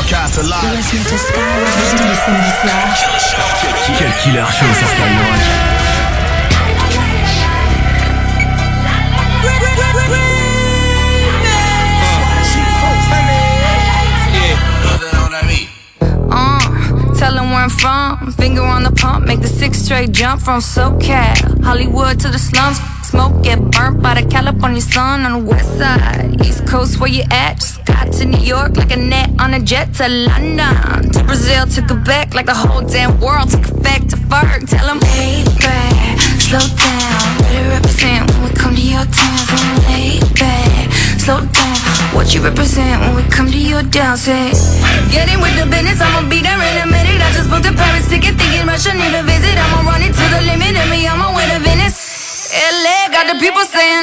Broadcast live. Cut Killer show sur Skyrock. Uh, tell them where I'm from. Finger on the pump, make the six straight jump from SoCal. Hollywood to the slums. Smoke get burnt by the California sun on the west side. East Coast, where you at? Just got to New York like a net on a jet to London. To Brazil, to Quebec, like the whole damn world took effect to Ferg. Tell them, hey, back, slow down. Better represent when we come to your town. So lay back, slow down. What you represent when we come to your down? Say, eh? get in with the business, I'ma be there in a minute. I just booked a Paris ticket, thinking Russia need a visit. I'ma run it to the limit, and me, I'ma win a Venice. LA got the people saying,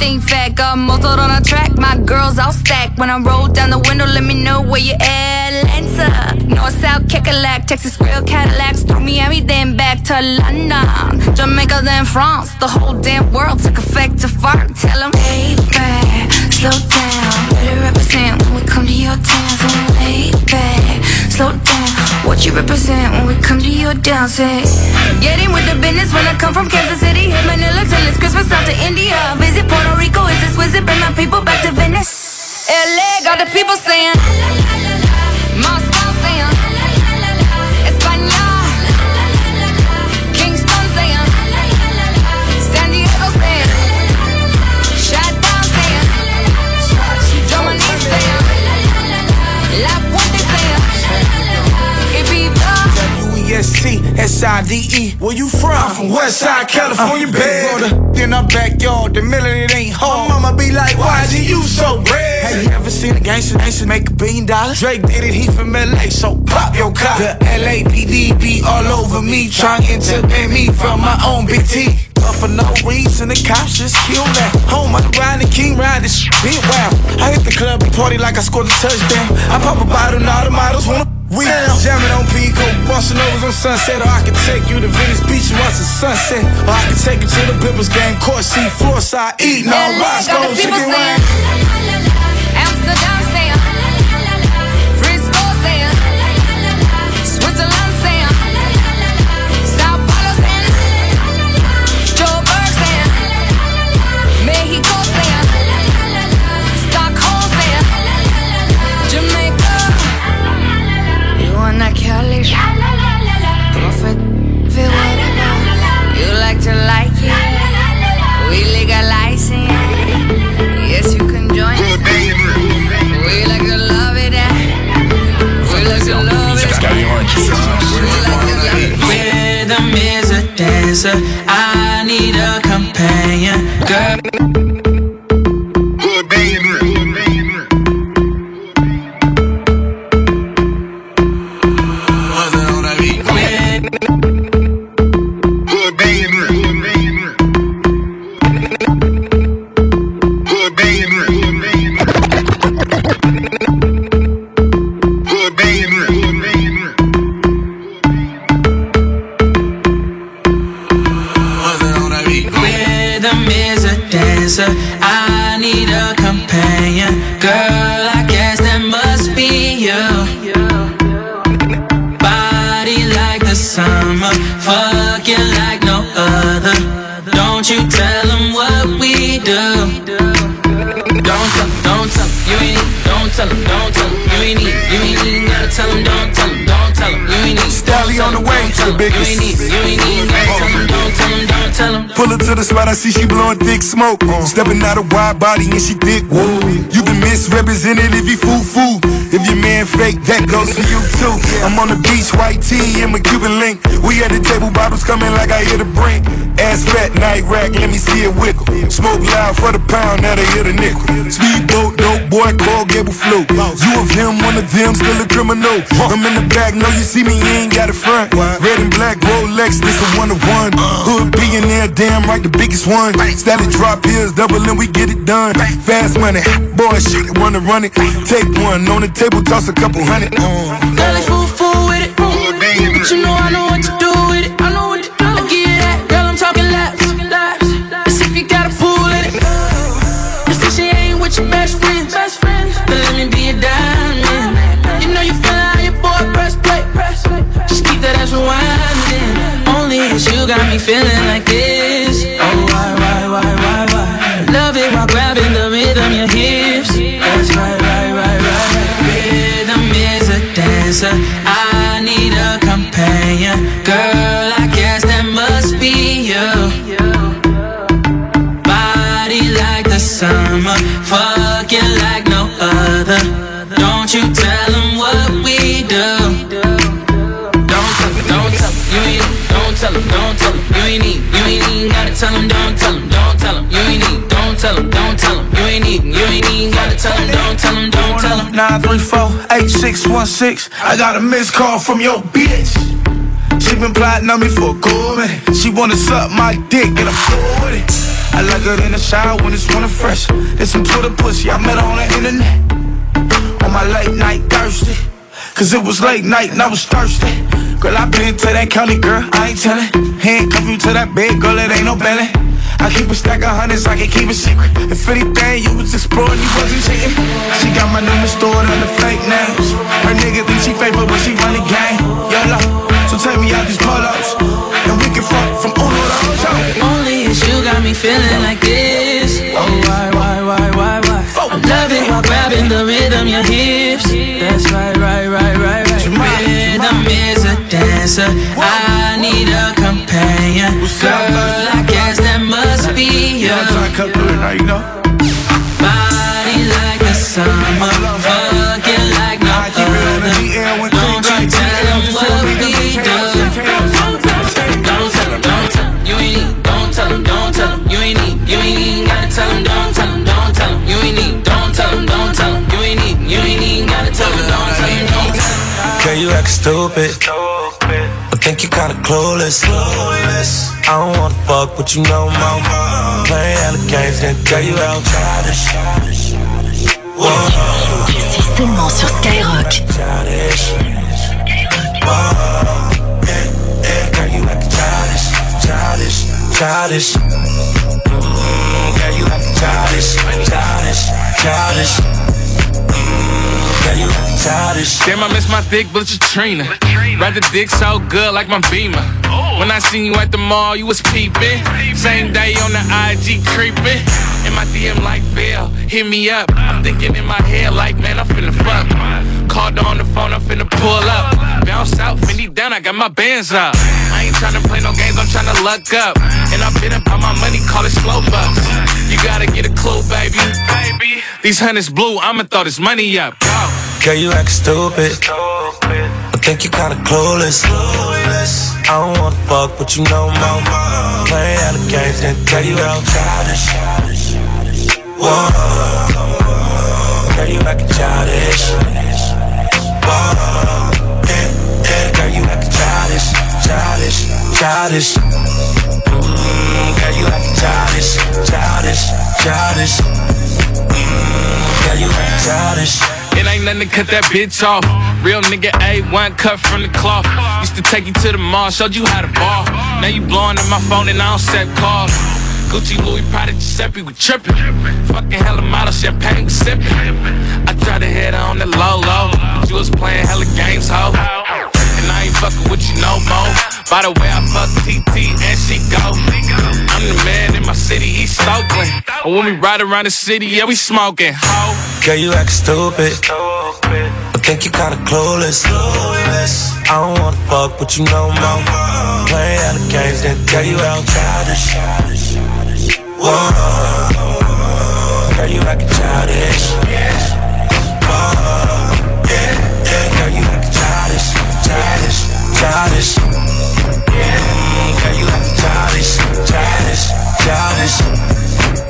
Everything fat, got muzzled on a track. My girls all stacked. When I roll down the window, let me know where you at. Atlanta, North South, Kekalak, Texas Grill, Cadillacs. Through Miami, then back to London. Jamaica, then France. The whole damn world took effect to fart. Tell them, hey, back, slow down. Better represent when we come to your town. So lay back, slow down. What you represent when we come to your down? Say, get in with the business when I come from Kansas City. Hit Manila till it's Christmas out to India. Visit Puerto Rico, visit? Bring my people back to Venice. LA got the people saying, Moscow W-E-S-T-S-I-D-E. Where you from? I'm from West Side, California, uh, baby. In our backyard, the million it ain't hard. My mama be like, why is you so red? Have you ever seen a gangster, gangster make a billion dollars? Drake did it, he from LA, so pop your cop. The LAPD be all over me, trying to ban me from my own big T. But for no reason, the cops just kill that. Home, I ride the king ride this shit wild. I hit the club and party like I scored a touchdown. I pop a bottle, and all the models wanna we jamming on Pico, busting overs on Sunset, or I can take you to Venice Beach and watch the sunset, or I can take you to the Bibbers game, court seat, floor side, eating all Roscoe's chicken wing. Stepping out a wide body and she thick. Whoa. You been misrepresented if you foo foo. If your man fake, that goes for you too. I'm on the beach, white tee, and my Cuban link. We at the table, bottles coming like I hear the brink. Ass fat, night rack, let me see it wiggle. Smoke loud for the pound, now they hit a nickel. Speedboat, dope boy, call Gable flu. You of him, one of them, still a criminal. I'm in the back, know you see me, you ain't got a front. Red and black Rolex, this a one of one. Hood billionaire, damn right, the biggest one. Static drop heels, doubling, we get it done. Fast money, boy, shit, wanna run it. Take one, on the table, toss a couple hundred. Uh. Girl, fool, fool with it. But you know I know what to do with it. I know what to do. I get that, girl, I'm talking laps. Let's if you got a pool in it. Let's see she ain't with your best friends. Then let me be a diamond. You know you feel how your boy press play. Just keep that ass rewinding. Only it's you got me feeling like this. Dancer. I need a companion. Girl, I guess that must be you. Body like the summer. Fucking like no other. Don't you tell them what we do. Don't tell them, don't tell you ain't, don't tell don't tell you ain't need, you ain't even gotta tell them, don't tell them, don't tell them, you ain't need, don't tell them, don't tell them, you ain't even, you ain't even 934-8616 I got a missed call from your bitch. She been plotting on me for a cool minute She wanna suck my dick and I'm cool with it. I like her in the shower when it's running fresh. There's some Twitter pussy I met her on the internet. On my late night thirsty Cause it was late night and I was thirsty. Girl, I been to that county, girl, I ain't tellin' Handcuff you to that bed, girl, it ain't no belly I keep a stack of hundreds, I can keep a secret. If anything, you was exploring, you wasn't cheating. She got my number stored under fake names. Her nigga think she faithful when she run the game. YOLO, so take me out these polos. And we can fuck from Uno to Ocho. Only it's you got me feeling like this. Oh, why, why, why, why, why? I love it while grabbing the rhythm, your hips. A dancer. I need a companion. Girl, I guess that must be you. Yeah, I'm trying to cut through it now, you know Body like the summer, fucking like no I keep it on the other. Don't clean you tell them what we do. Don't tell them, don't tell them, you ain't need. Don't tell them, don't tell them, you ain't need. You ain't even gotta tell them, don't tell them, don't tell them, you ain't need. Don't tell them, don't tell them, you ain't need. You ain't even gotta tell them, don't tell them, don't tell them. Girl, you acting stupid. Think you kinda clueless. I don't wanna fuck with you no more. Playing hella games, then girl, you out childish. C'est seulement sur Skyrock. childish. Whoa, yeah, yeah, you acting childish, childish, childish. Mm, girl, you acting Damn, I miss my thick bitch Trina. Ride the dick so good like my beamer. When I seen you at the mall, you was peeping. Same day on the IG creeping. In my DM like Phil, hit me up. I'm thinking in my head like, man, I'm finna fuck. Called her on the phone, I'm finna pull up. Bounce out, Fendi down, I got my bands up. I ain't tryna play no games, I'm tryna luck up. And I've been about my money, call it slow bucks. You gotta get a clue, baby. These hundreds blue, I'ma throw this money up. Go. Girl, you act stupid. I think you kinda clueless. I don't wanna fuck with you no more. Playing hella games, then girl, you out childish. Whoa, girl, you acting childish. Whoa, yeah, girl, you acting childish, childish, childish. Mm, girl, you acting childish, childish, childish. Nothing to cut that bitch off. Real nigga A1 cut from the cloth. Used to take you to the mall, showed you how to ball. Now you blowing up my phone and I don't set calls. Gucci, Louis, Prada, Giuseppe, we trippin'. Fucking hella model, champagne, we sippin'. I tried to hit on the low, low. She was playing hella games, ho. And I ain't fucking with you no more. By the way, I fuck TT and she go. I'm the man in my city, East Oakland. And when we ride around the city, yeah, we smoking, ho. Girl, you acting stupid. I think you kinda clueless. I don't wanna fuck with you no more. Playing hella games, then girl, you out childish. Whoa, girl, you acting childish. childish. Mm, girl, you acting childish, childish, childish.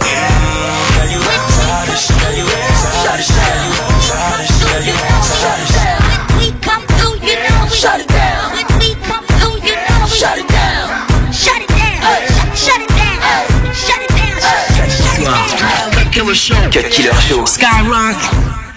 Mm, girl, you acting childish, girl, you acting childish, girl, you acting childish, girl, you acting childish. When we come through, you know we shut it down. When we come through, you know we shut it down. Shut it down. Shut it down. Shut it down. Shut it down. Killer Show. Killer Show. Skyrock.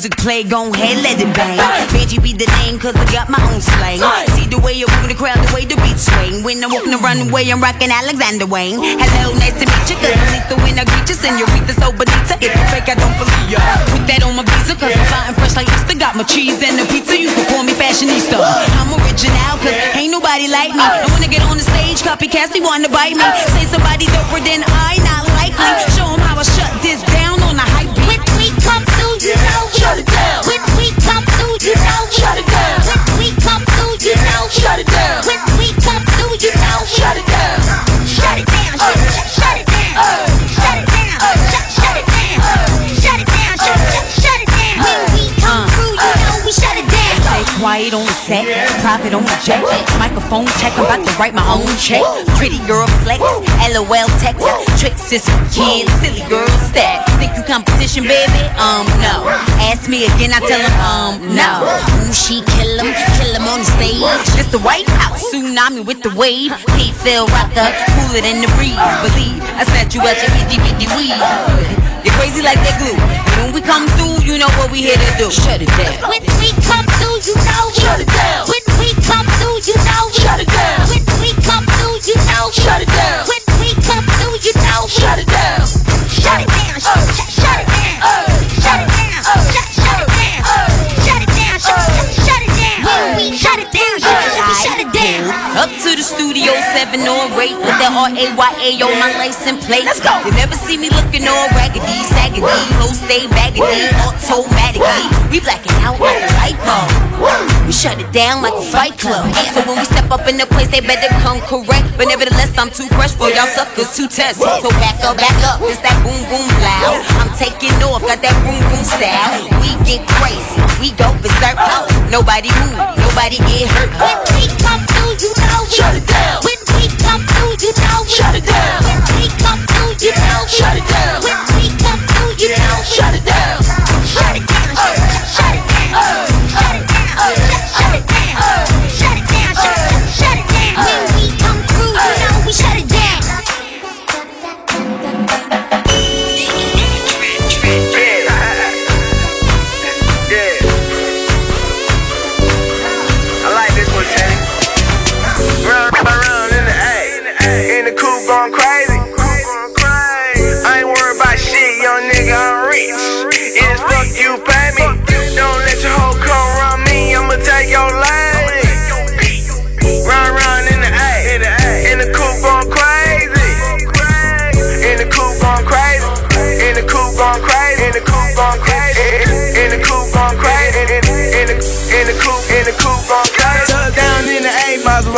Music play, gon' ahead, let it bang. Benji be the name, cause I got my own slang. See the way you're moving the crowd, the way the beat swing. When I'm walking the runway, I'm rocking Alexander Wang. Hello, nice to meet you, cause I'm lethal when I greet you. Senorita, so bonita. If you fake, I don't believe ya. Put that on my visa, cause I'm flying fresh like Easter. Got my cheese and the pizza, you can call me fashionista. I'm original, cause ain't nobody like me. And when I get on the stage, copycats, they wanna bite me. Say somebody doper than I, not likely. Show 'em how I Shut it down. When we come through, you know we Shut it down. Shut it down. Shut shut it down. Uh. Shut it down. Shut shut it down. Shut it down. Shut shut shut it down. When we come through, you know we shut it down. Stay quiet on the set, profit on the jet. Microphone check, I'm about to write my own check. Pretty girl flex, LOL text. Tricks is for kids, silly girl stat. Think you competition, baby? Um, no. Ask me again, I tell them, um, no. Ooh, she kill him, kill him on the stage. It's the White House, tsunami with the wave. He feel rocker, cooler than the breeze. Believe, I snatch you out your itty bitty weed. You're crazy like that glue. When we come through, you know what we here to do. Shut it down. When we come through, you know seven or eight with the R A Y A on my license plate. Let's go. You never see me looking all raggedy, saggedy, low stay baggedy, automatically. We blacking out like a light bulb. We shut it down like a fight club. So when we step up in the place, they better come correct. But nevertheless, I'm too fresh for y'all suckers to test. So back up, back up, it's that boom boom loud. I'm taking off, got that boom boom style. We get crazy, we go berserk. Nobody move, nobody get hurt. When we come through, you know we Shut it down. When we come through, you know we Shut it down. When we come through, you know we Shut it down. When we come through, you know Shut it down.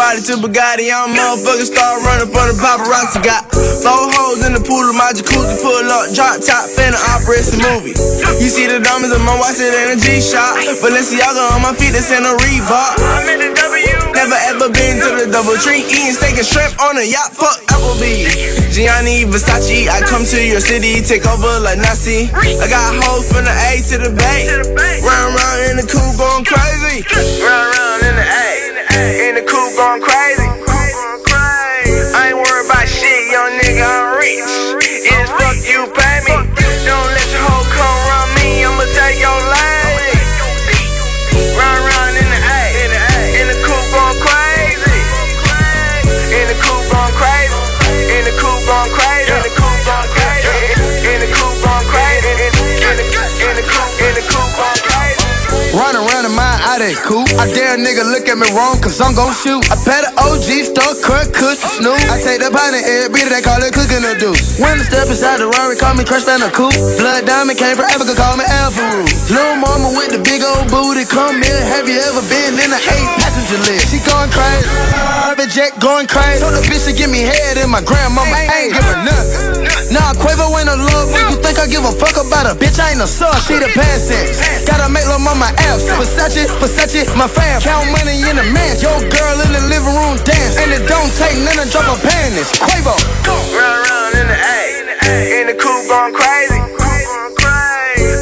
Maserati to Bugatti. I'm motherfucking star running for the paparazzi. Got four holes in the pool of my jacuzzi. Pull up, drop top, finna operate the movie. You see the diamonds on my watch, it in a G shot. Balenciaga on my feet, that's in a Reebok. I'm in the W. Never ever been to the double tree. Eating steak and shrimp on a yacht. Fuck Applebee's. Gianni Versace, I come to your city, take over like Nazi. I got hoes from the A to the Bay. Run around in the coupe going crazy. Run around in the A. The coupe going crazy. That coupe. I dare a nigga look at me wrong, cause I'm gon' shoot. I pet an OG, start cut, kush, snoop. I take the pint and they call it cooking a deuce. When the step inside the Rari, call me Crush Fan a coupe. Blood Diamond came forever, could call me Alpha. Lil' mama with the big old booty, come in. Have you ever been in an eight passenger list? She going crazy. Jet going crazy. Told the bitch to give me head and my grandmama ain't give her nothing. Nah, Quavo ain't a love you think I give a fuck about a bitch. I ain't a sub, she the past. Gotta make love lil' mama absent. Versace, Versace, my fam. Count money in the mansion. Your girl in the living room dance. And it don't take none to drop a panties. Quavo. Run around in the A, in the coupe going crazy.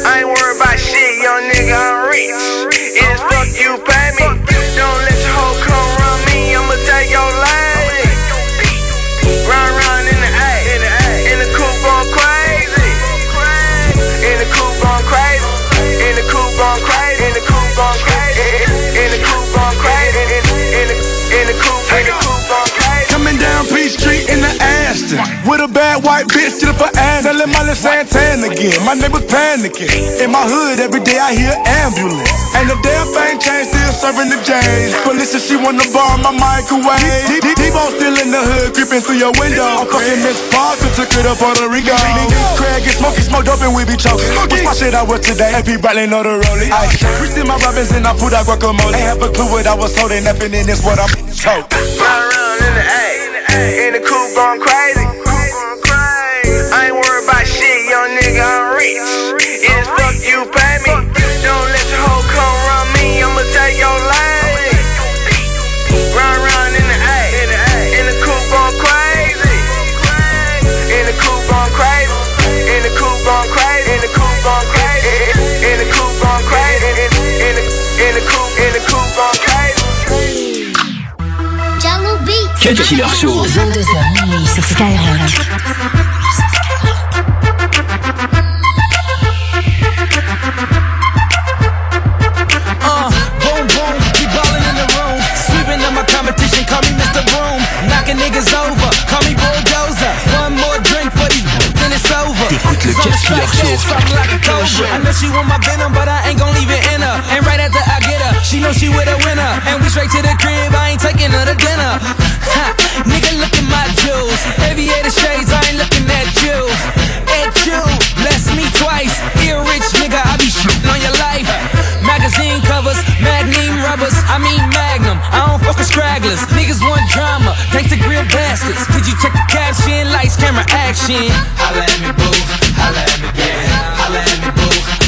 I ain't worried about shit, young nigga, I'm rich. With a bad white bitch to the for ass Selling Molly Santana again. My neighbors panicking. In my hood every day I hear ambulance. And the damn thing changed still serving the J's Police said she wanna borrow my microwave. T-Bone still in the hood creeping through your window. I'm fucking Miss Parker took it up Puerto Rico. Craig get smoky smoke dope and we be choking. Which my shit I was today. Bradley know the rollie. I still my robins and I put out guacamole. Ain't have a clue what I was holding. Nothing in this what I'm told Run around in the A, in the coupe going crazy. I ain't worried about shit, young nigga, I'm rich. It's Cut Killer Show. 22h minuit sur Skyrock. Uh, boom, boom, keep ballin' in the room. Sweeping up my competition, call me Mr. Broom. Knocking niggas over, call me Bulldozer. One more drink for these then it's over. T'écoutes le Cut Killer Show. like a cobra. I know she want my venom, but I ain't gon' leave it in her. And right after I get her, she know she with a winner. And we straight to the crib, I ain't taking her to dinner. Nigga, my jewels. Aviator shades, I ain't at. At you, me twice. Ear rich nigga, I be on your life. Magazine covers, magnum rubbers, I mean magnum. I don't. Niggas want drama, thanks to grill bastards. Could you check the caption? Lights, camera, action. Holla at me, boo. Holla at me, yeah. Holla at me, boo.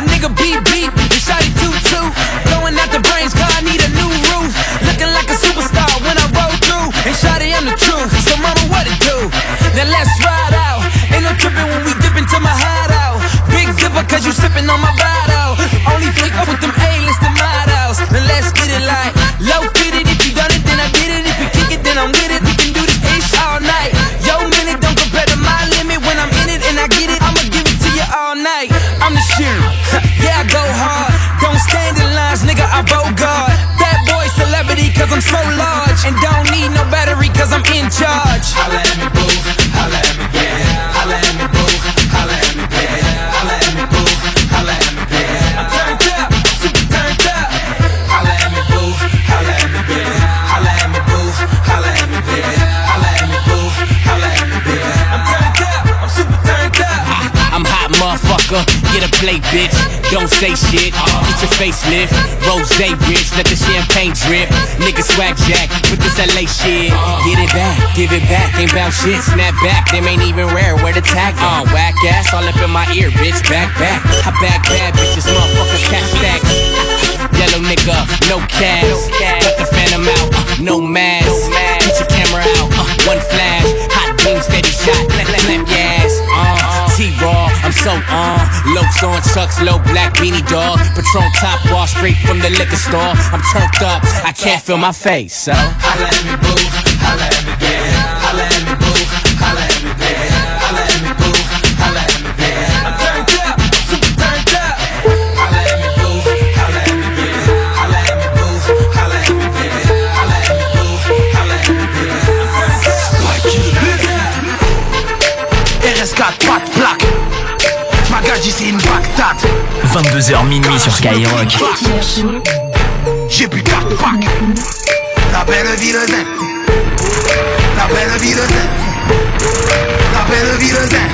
A nigga Plate, bitch. Don't say shit. Get your facelift. Rose bitch. Let the champagne drip. Nigga swag jack with this LA shit. Get it back, give it back. Ain't bout shit. Snap back. Them ain't even rare. Where the tag? Uh, whack ass all up in my ear, bitch. Back, back. I back bad bitches, motherfucker. cash stack. Yellow nigga, no cabs. Cut the phantom out, uh, no mask. Get your camera out, uh, one flash. Hot beam, steady shot. Let, let, let, yes. T-Raw, I'm so on. Lokes on chucks, low black beanie dog. Patron top wall straight from the liquor store. I'm turned up, I can't feel my face, so. Holla at me, boo. Magadji, c'est une Bagdad. 22h minuit sur Skyrock. J'ai plus carte pack. La belle ville zen. La belle vie de zen La belle vie de zen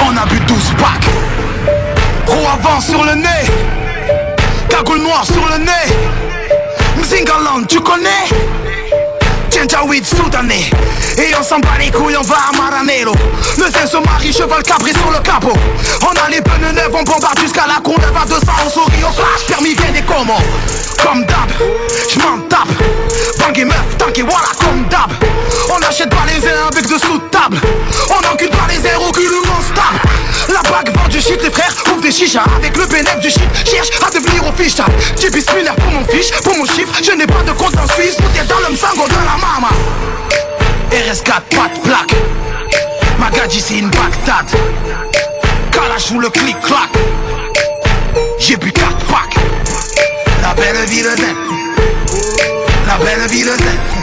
On a bu 12 packs Gros avant sur le nez Cagoule noire sur le nez Mzingaland tu connais? Janjaweed soudanais. Et on s'en bat les couilles, on va à Maranello. Le zen se marie, cheval cabré sur le capot. On a les pneus neufs, on bombarde jusqu'à la con à 200, on sourit au flash, permis vient des commandes Comme d'hab, j'm'en tape. Bang et meuf, tank et voilà comme d'hab. On achète pas les airs avec de sous de table On encule pas les airs au cul on La bague vend du shit, les frères ouvrent des chichas. Avec le bénéfice du shit, cherche à devenir official. J'ai bismillah pour mon fiche, pour mon chiffre. Je n'ai pas de compte en Suisse, tout est dans le sango de la mama. RS4, pas de plaque Magadji c'est une Bagdad. Kalash ou le clic-clac. J'ai bu 4 packs. La belle de zen La belle vie de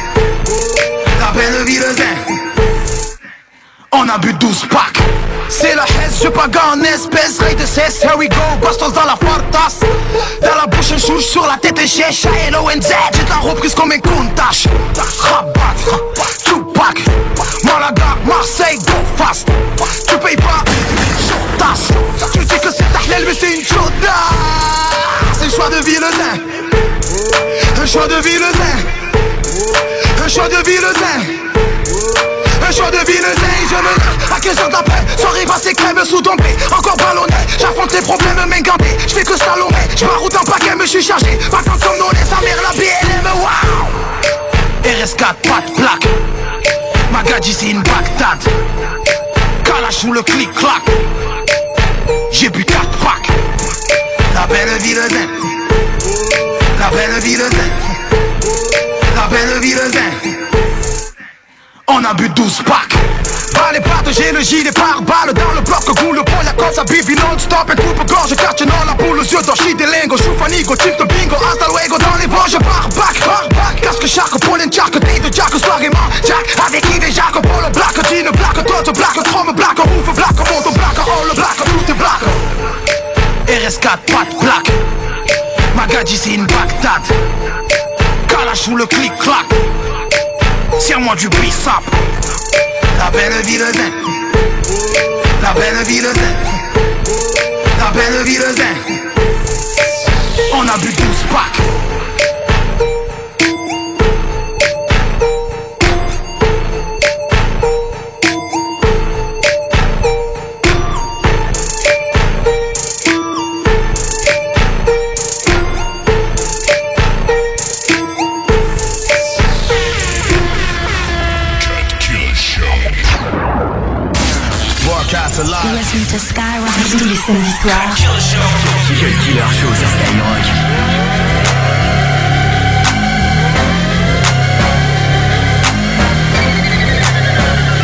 on a bu 12 packs. C'est la hesse, je pague en espèce Ray de cesse, here we go. Bastos dans la fartas. Dans la bouche chouche, sur la tête un chèche L-O-N-Z, j'ai la reprise comme un countach Rabat, Tupac. Malaga, Marseille, go fast. Tu payes pas, tasse. Tu dis que c'est Tahlel mais c'est une chauda C'est le choix de vie le zin Un choix de vie le zin Un choix de vie le zin un choix de vie le je me lève à 15h d'après Soirée passée crème sous dompé Encore ballonné, j'affronte les problèmes main gantée J'fais que slalomé, j'maroute en paquet me suis chargé. Vacances comme non sa mère la BLM, wow. RS4, pas de plaque Magadji c'est une Bagdad. Kalash ou le clic-clac J'ai bu 4 packs. La belle vie de zen La belle vie de zen La belle vie de zen on a bu 12 packs. Bas les pattes, j'ai le gilet par balle Dans le bloc, goût le pont, la cause à bibi non-stop. Et coupe-gorge, quartier non, la boule yeux d'orchid des lingots Choufanigo, type de bingo, hasta luego. Dans les vents, je pars back, par back. Casque, charque, pollen, jack, thé de jack, soirée, man, jack Avec Yves et Jacques, polo, black, jean, black, tot, black, chrome, black, ouf, black, monte, black, all, black, tout est black. RS4, pas de black. Magadji, c'est une Bagdad. Kalash ou le clic-clac Serre-moi du bissap La belle vie de zen. La belle vie de zen. La belle vie de zen. On a bu 12 packs Skyrock tous les samedis soirs. Quel killer show sur Skyrock.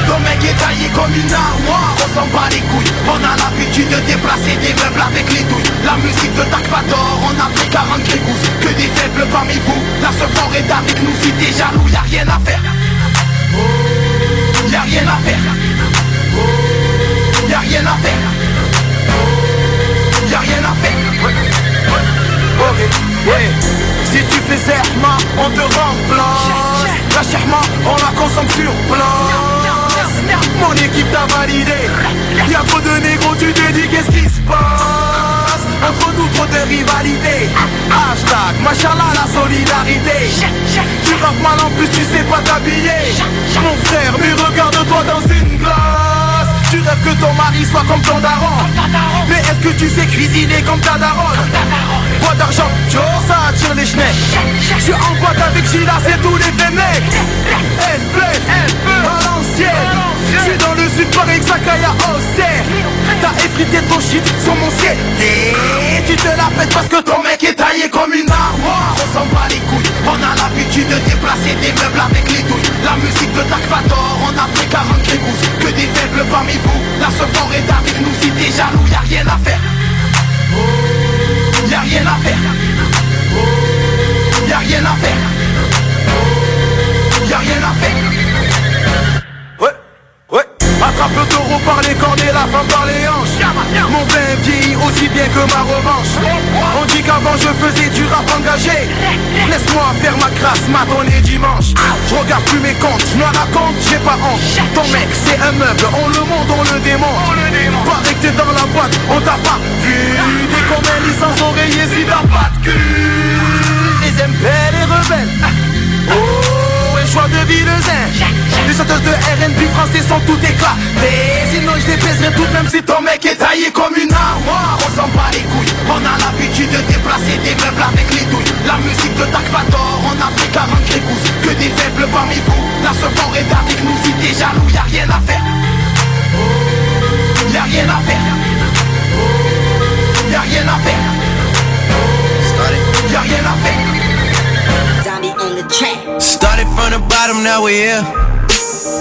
Ton mec est taillé comme une armoire, on s'en bat les couilles. On a l'habitude de déplacer des meubles avec les douilles. La musique de Takvator, on a pris 40 grégouses Que des faibles parmi vous, la seule fort est avec nous. Si t'es jaloux, y'a rien à faire. Y'a rien à faire. Y'a rien à faire rien à faire. Ok, ouais. Si tu fais zerma, on te remplace. La cherma, on la consomme sur place. Mon équipe t'a validé. Y'a trop de négros, tu te dis qu'est-ce qui se passe? Entre nous trop de rivalité Hashtag, machallah la solidarité. Tu rappes mal en plus, tu sais pas t'habiller. Mon frère, mais regarde-toi dans une glace Que ton mari soit comme ton daron. Mais est-ce que tu sais cuisiner comme ta daronne? Boîte d'argent, tu ça attire les schnecks Je suis en boîte avec Gila, c'est tous les vieux l'ancienne Je suis dans le sud, Paris, Sakaya, Auxerre T'as effrité ton shit sur mon ciel Et tu te la pètes parce que ton mec est taillé comme une armoire. On s'en bat les couilles. On a l'habitude de déplacer des meubles avec les douilles. La musique de Takvator, on a pris 40 grégouses Que des faibles parmi vous. La fort est avec nous. Si t'es jaloux, y'a rien à faire. Y'a rien à faire. Y'a rien à faire Par les cornes et la femme par les hanches. Mon vin vieillit aussi bien que ma revanche. On dit qu'avant je faisais du rap engagé. Laisse-moi faire ma grâce, matin et dimanche. Je regarde plus mes comptes, je me raconte, j'ai pas honte. Ton mec, c'est un meuble, on le monte, on le démonte. Pareil que t'es dans la boîte, on t'a pas vu. Dès qu'on met licence oreiller, si t'as pas de cul. Les MPL les rebelles. Oh, et Les chanteuses de R&B français sont tout éclat. Mais sinon je les baiserai toutes même si ton mec est taillé comme une armoire. On s'en bat les couilles, on a l'habitude de déplacer des meubles avec les douilles. La musique de Takvator, on a pris 40 grégouses Que des faibles parmi vous, la sephore est avec nous Si t'es jaloux, y'a rien à faire. Y'a rien à faire. Y'a rien à faire. Y'a rien à faire Started from the bottom, now we here.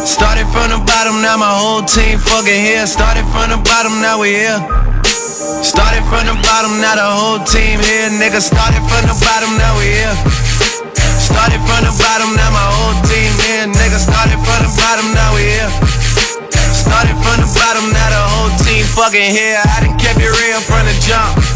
Started from the bottom, now my whole team fucking here. Started from the bottom, now we here. Started from the bottom, now the whole team here. Nigga, started from the bottom, now we here. Started from the bottom, now my whole team here. Nigga, started from the bottom, now we here. Started from the bottom, now the whole team fucking here. I done kept it real from the jump.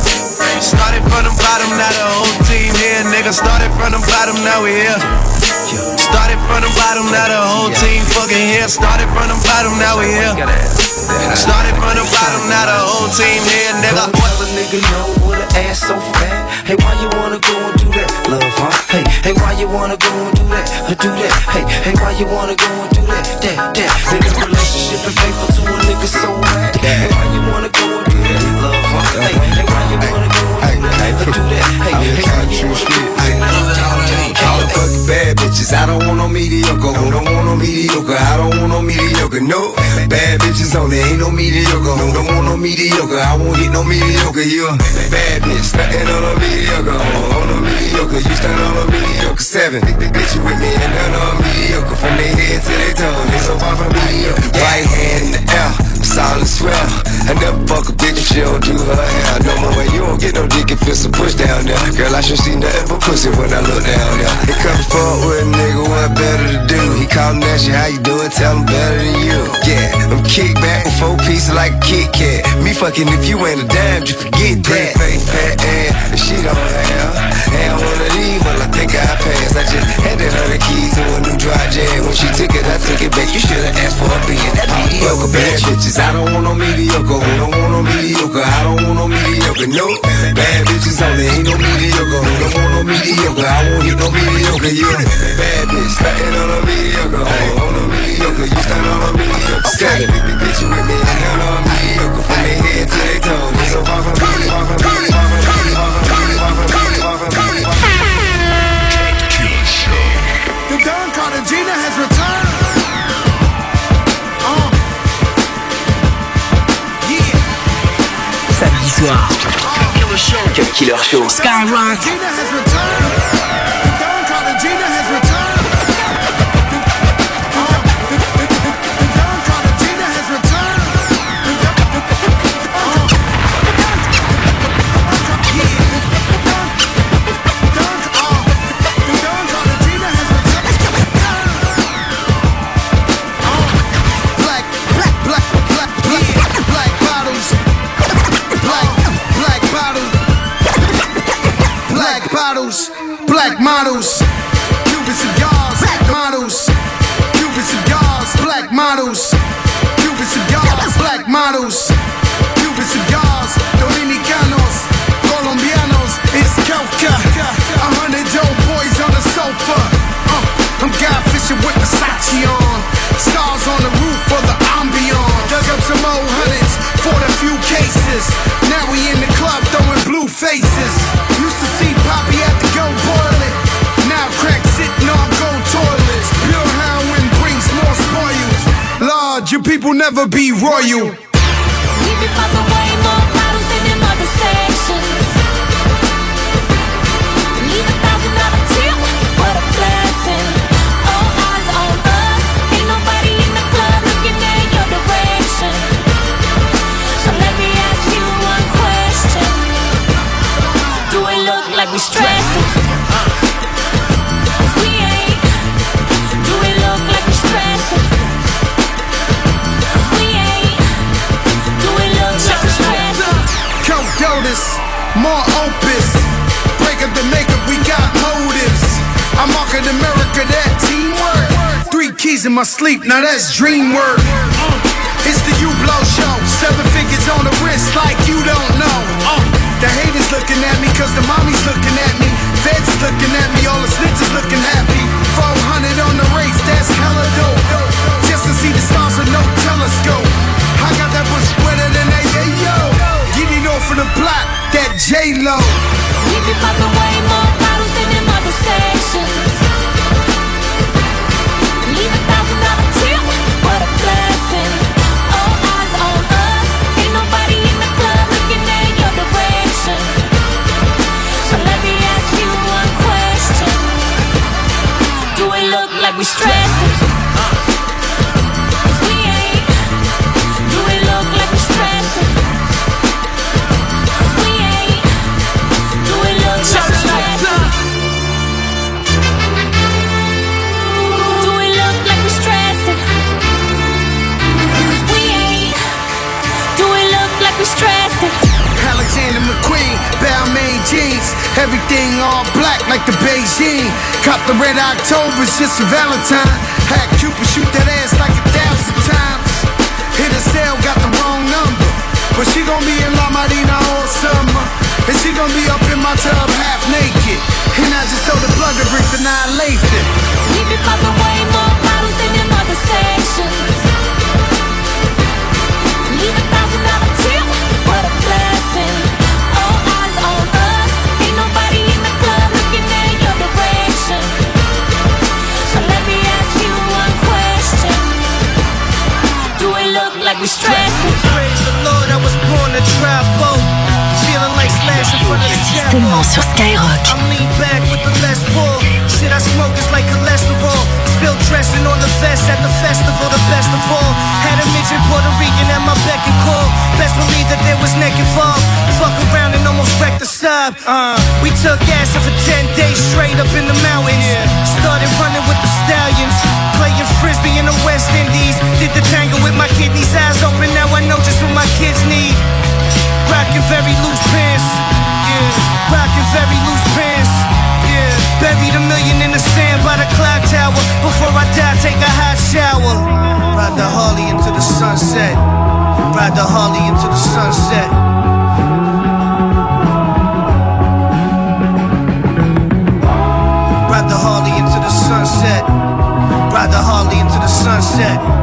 Started from the bottom, now the whole team here, nigga. Started from the bottom, now we here. Started from the bottom, now the whole team fucking here. Started from the bottom, now we here. Started from the bottom, now the whole team here, nigga. Tell a nigga no with an ass so fat. Hey, why you wanna go and do that, love, huh? Hey, hey, why you wanna go and do that, or do that? Hey, hey, why you wanna go and do that, that, that? Nigga, relationship and faithful to a nigga so bad. Hey, why you wanna go and do that, love, wanna do that, I don't want no mediocre. Who don't want no mediocre? I don't want no mediocre. No, bad bitches only, ain't no mediocre. Who don't want no mediocre? I won't hit no mediocre. You bad bitch, stunting on a mediocre. On a mediocre, you stand on a mediocre. Seven, bitch, you with me and none on mediocre. From their head to their toe, they so far from mediocre. Right hand in the air, solid swell. I never fuck a bitch if she don't do her hair. No more, way, you don't get no dick if it's a push down there. Girl, I should see nothing but pussy when I look down there. He come fuck with a nigga, what better to do? He callin' at you, how you doing? Tell him better than you. Yeah, I'm kick back with four pieces like a Kit Kat. Me fucking if you ain't a dime, just forget that. Face, fat ass, and she don't have. And one of these, well, I think I passed. I just handed her the keys to a new dry jam. When she took it, I took it back. You should've asked for a being that mediocre bad bitches. I don't want no mediocre. Who don't want no mediocre? I don't want no mediocre. No, bad bitches only, ain't no mediocre. Who don't want no mediocre? I won't hit no mediocre. You bad bitch, stunting on a mediocre. Oh, on a mediocre, you stand on a mediocre. Okay, bitch, you with me, I got on a mediocre. From their head to their toes, so far from me, far from me, far from me, far from me, soir. Cut Killer Show. Skyrock. Bottles, black models, Cuban cigars, black models, Cuban cigars, black models, Cuban cigars, black models, Cuban cigars, Dominicanos, Colombianos, it's Coca. A hundred dope boys on the sofa. Uh, I'm guy fishing with Versace on. Stars on the roof for the ambiance. Dug up some old hundreds, fought a few cases. Now we in the club throwing blue faces. People never be royal. America, that teamwork. Three keys in my sleep, now that's dream work. It's the U Blow Show. Seven figures on the wrist like you don't know. Uh, the haters looking at me cause the mommy's looking at me. Feds is looking at me, all the snitches looking happy. 400 on the race, that's hella dope. Just to see the stars with no telescope. I got that bush wetter than a yo. Get it off of the block, that J-Lo. We be popping way more bottles than them other stations. We look like we're stressing? Jeans, everything all black like the Beijing. Cop the red October's just a Valentine. Had Cupid shoot that ass like a thousand times. Hit a cell, got the wrong number. But she gon' be in La Marina all summer. And she gon' be up in my tub half naked. And I just told the plug to bring annihilation. We be popping way more bottles than them other sections. We stressing? Praise the Lord, I was born to trap oh. Seulement sur Skyrock. I'm lean back with the less pull. Shit I smoke is like cholesterol. Spill dressing on the vest at the festival, the best of all. Had a midget Puerto Rican at my beck and call. Best believe that there was neck involved. Fuck around and almost wrecked the sub. Uh, we took acid for 10 days straight up in the mountains. Started running with the stallions. Playing frisbee in the West Indies. Did the tango with my kidneys eyes open. Now I know just what my kids need. Rockin' very loose pants. Yeah, rockin' very loose pants. Yeah, buried a million in the sand by the clock tower. Before I die, take a hot shower. Ride the Harley into the sunset. Ride the Harley into the sunset. Ride the Harley into the sunset. Ride the Harley into the sunset.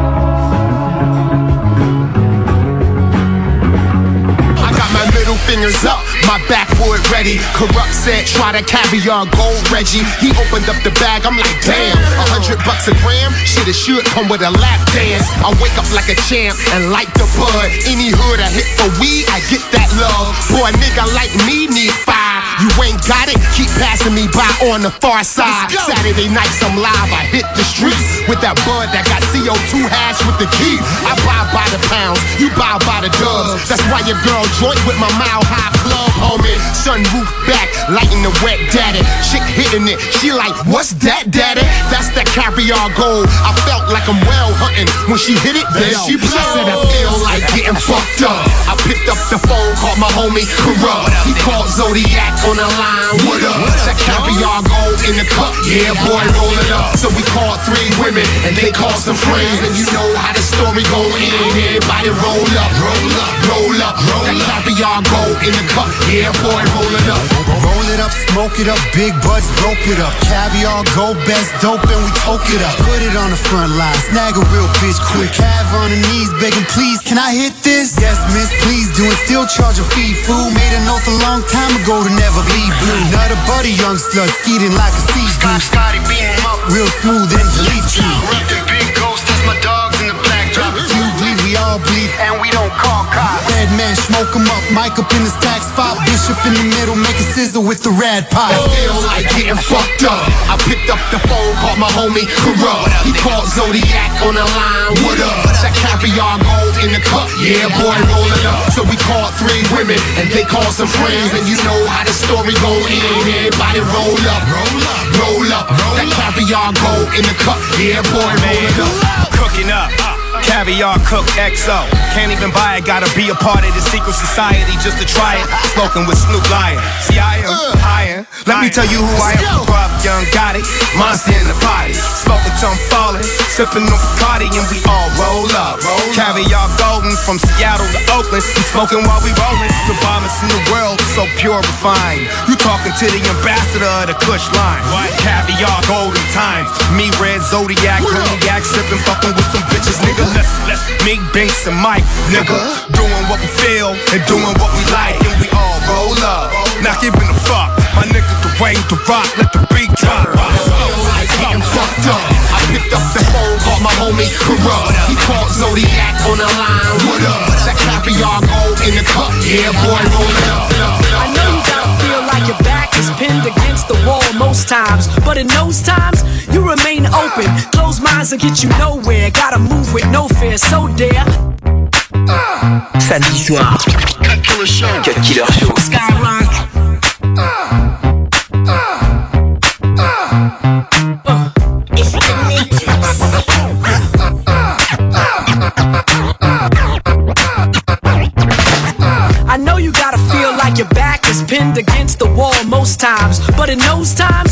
Fingers up, my backwood ready. Corrupt said, try to caviar gold Reggie. He opened up the bag, I'm like, damn, a hundred bucks a gram? Shit, it should come with a lap dance. I wake up like a champ and light the bud. Any hood I hit for weed, I get that love. Boy, a nigga like me need fire. You ain't got it, keep passing me by on the far side. Saturday nights I'm live, I hit the streets with that bud that got CO2 hash with the key. I buy by the pounds, you buy by the dubs. That's why your girl joint with my mile high club, homie. Sunroof back, lighting the wet daddy. Chick hitting it, she like, what's that, daddy? That's that caviar gold. I felt like I'm well hunting when she hit it. Then she blew. Said I feel like getting fucked up. I picked up the phone, called my homie Corrupt. He called Zodiac on the line. What up? That caviar gold in the cup. Yeah, boy, roll it up. So we called three women and they called some friends. And you know how the story go in. Everybody roll up, roll up, roll up. roll That caviar gold in the cup. Yeah, boy, roll it up. Roll it up, smoke it up, big butts, rope it up. Caviar, gold, best dope, and we toke it up. Put it on the front line, snag a real bitch quick. Cav on the knees, begging, please, can I hit this? Yes, miss, please do it. Still charge a fee, fool. Made an oath a long time ago to never bleed blue. Not a buddy, young slut, skeeting like a sea goose. Scotty beat him up. Real smooth and delete you. Rep big ghost, that's my dogs in the backdrop. You bleed, we all bleed. And we don't call cops. Man, smoke 'em up. Mic up in the stack spot. Bishop in the middle, make a sizzle with the rad pot. I feel like getting fucked up. I picked up the phone, called my homie Corrupt. He called Zodiac on the line. What up? That caviar gold in the cup. Yeah, boy, roll it up. So we called three women and they called some friends. And you know how the story go in. Everybody roll up, roll up, roll up. That caviar gold in the cup. Yeah, boy, roll it up. Cooking up. Caviar cook XO. Can't even buy it, gotta be a part of the secret society just to try it. Smoking with Snoop Lion. See, I am higher. Let me tell you who I am. Rob Young got it. Monster in the body. Smoking till I'm falling. Sipping on Bacardi and we all roll up. Caviar golden from Seattle to Oakland. We smoking while we rolling. The bombest in the world, so pure refined. You talking to the ambassador of the Kush line. Caviar golden time. Me red Zodiac, cognac, sipping, fucking with some bitches, nigga. Let's let's me, Binks and Mike, nigga. Doing what we feel and doing what we like, and we all roll up. Not giving a fuck. My nigga the way the rock, let the beat drop. Getting fucked up. I picked up the phone, called my homie Corrupt. He called Zodiac on the line. What up? That caviar gold in the cup. Yeah, boy, roll it up. I know you gotta feel like your back is pinned against the wall most times, but in those times, you remain open. Closed minds will get you nowhere. Gotta move with no fear, so dare. Samedi soir. Cut Killer Show. Cut Killer Show. Skyrock. I know you gotta feel like your back is pinned against the wall most times, but in those times,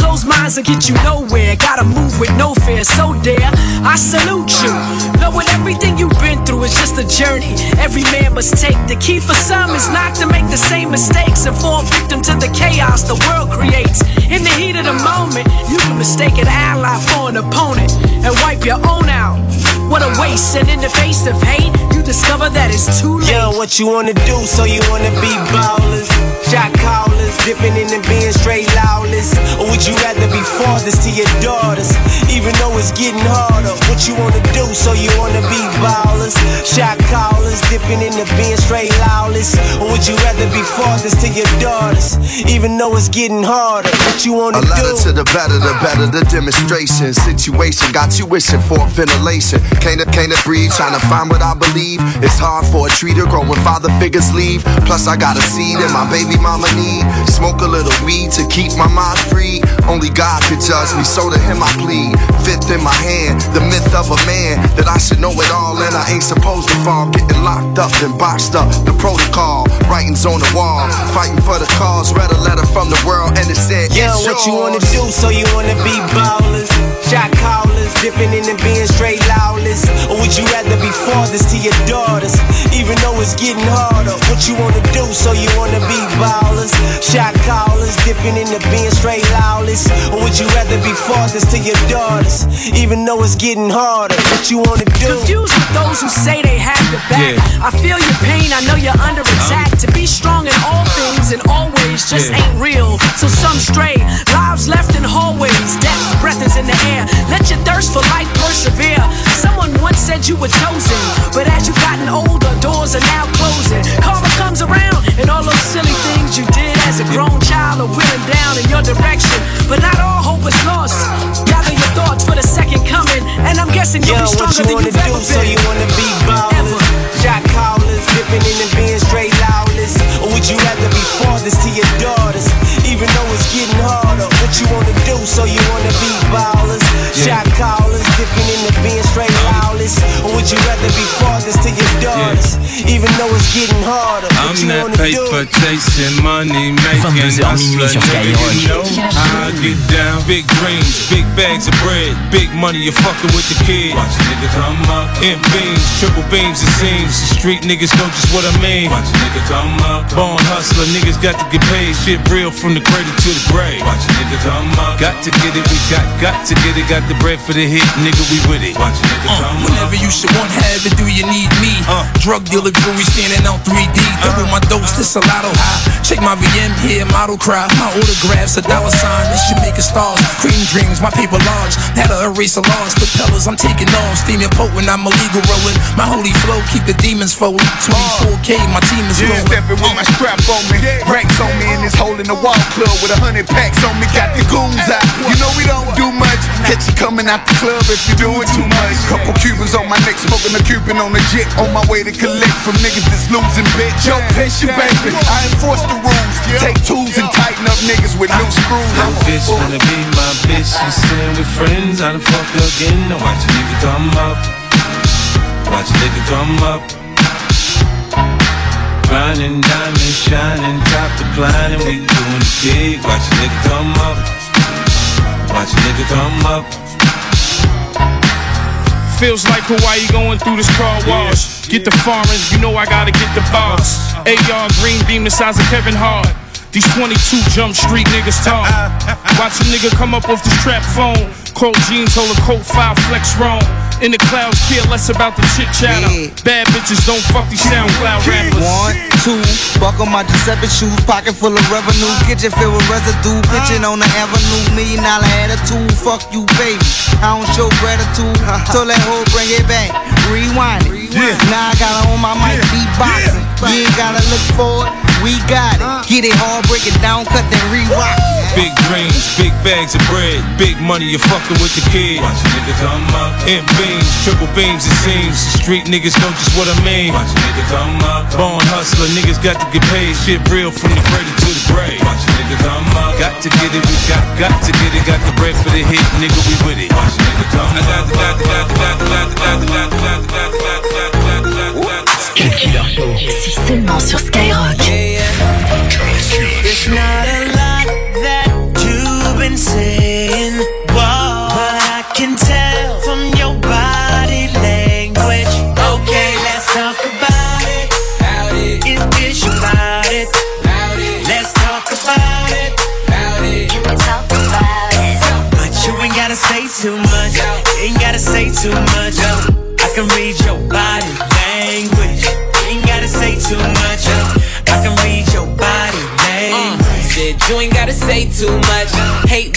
Closed minds will get you nowhere. Gotta move with no fear, so dare I salute you. Knowing everything you've been through is just a journey every man must take. The key for some is not to make the same mistakes and fall victim to the chaos the world creates. In the heat of the moment, you can mistake an ally for an opponent and wipe your own out. What a waste, and in the face of hate, you discover that it's too late. Yeah, what you wanna do, so you wanna be ballers, shot callers, dipping in and being straight lawless. Or would you rather be fathers to your daughters, even though it's getting harder? What you wanna do, so you wanna be ballers, shot callers, dipping in and being straight lawless. Or would you rather be fathers to your daughters, even though it's getting harder? What you wanna do? A letter do? to the better, the better the demonstration. Situation got you wishing for ventilation. Can't can't breathe, trying to find what I believe. It's hard for a tree to grow when father figures leave. Plus I got a seed and my baby mama need. Smoke a little weed to keep my mind free. Only God could judge me, so to him I plead. Fifth in my hand, the myth of a man that I should know it all and I ain't supposed to fall. Getting locked up and boxed up. The protocol, writings on the wall. Fighting for the cause, read a letter from the world and it said, Yeah, what you wanna do? So you wanna be ballers, shot callers, dipping in and being straight lawless, or would you rather be fathers to your daughters, even though it's getting harder? What you wanna do? So you wanna be ballers, shot callers, dipping in and being straight lawless, or would you rather be fathers to your daughters, even though it's getting harder? What you wanna do? Confused with those who say they have your back. Yeah. I feel your pain, I know you're under attack. To be strong in all things and always just Yeah. ain't real. So some stray, lives left in hallways, death's breath is in the air. Let your thirst for life persevere. Someone once said you were chosen, but as you've gotten older, doors are now closing. Karma comes around, and all those silly things you did as a grown child are wheeling down in your direction. But not all hope is lost. Gather your thoughts for the second coming, and I'm guessing you'll Yeah, be stronger you than you've ever do? been. So you wanna be ballers, shot callers, dipping in and being straight lawless, or would you rather be fathers to your getting harder? I'm you that wanna paper chasing, money making 22h minuit hustler. sur Nigga, Skyrock. you know I get down. Big dreams, big bags of bread, big money. You're fucking with the kid. Watch a nigga come up. In beams, triple beams, it seems. The street niggas know just what I mean. Watch a nigga come up. Born hustler, niggas got to get paid. Shit real from the cradle to the grave. Watch a nigga come up. Got to get it, we got, got to get it. Got the bread for the hit, nigga, we with it. Watch a nigga come up. Whenever you should want have it, do you need me? Uh, Drug dealer jewelry standing on 3D. Double my dose, this a high. Check my VM here, model cry. My autographs, a dollar sign. This should make a stars. Cream dreams, my paper large. Had to erase the laws. Propellers, I'm taking off. Steaming potent, when I'm illegal rolling. My holy flow, keep the demons folding. 24K, my team is Yeah, rolling. stepping with my strap on me. Racks on me in this hole in the wall club with a hundred packs on me. Got the goons out. You know we don't do much. Catch you coming out the club if you doing too much. Couple Cubans on my neck, smoking a Cuban on the jet. On my way to collect from niggas that's losing bitch. Yo, pinch your baby, I enforce the rules. Take tools and tighten up niggas with new screws. My bitch wanna be my bitch, she staying with friends. I done fucked again. Now watch a nigga come up. Watch a nigga come up. Grinding, diamond, shining, top declining. We doing it big. Watch a nigga come up. Watch a nigga come up. Feels like Hawaii going through this car wash. Get the foreign, you know I gotta get the boss. Uh-huh. AR green beam the size of Kevin Hart. These 22 Jump Street niggas talk. Uh-huh. Watch a nigga come up off this trap phone. Cold jeans, hold a coat, five flex wrong. In the clouds, care less about the chit chatter. Bad bitches don't fuck these SoundCloud rappers. One, two, buckle my Giuseppe shoes, pocket full of revenue, kitchen filled with residue, pitching on the avenue, million dollar attitude, fuck you, baby. I don't show gratitude, so that hoe bring it back, rewind it. Now I got on my mic, beatboxing. You ain't gotta look for it, we got it. Get it hard, break it down, cut then re-rock. Big dreams, big bags of bread, big money, you're fucking with the kid. Watch a nigga come up. In triple beams it seems. Street niggas know just what I mean. Watch nigga come up. Born hustler, niggas got to get paid. Shit real from the cradle to the grave. Watch nigga come up. Got to get it, we got got to get it. Got the bread for the hit, nigga, we with it. Skyrock. It's not a lot that you've been saying.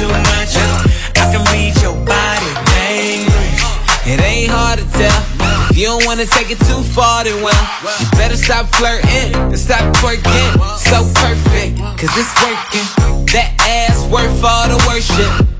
too much. I can read your body language. It ain't hard to tell. If you don't wanna take it too far, then well, you better stop flirting and stop twerking. So perfect, cause it's working. That ass worth all the worship.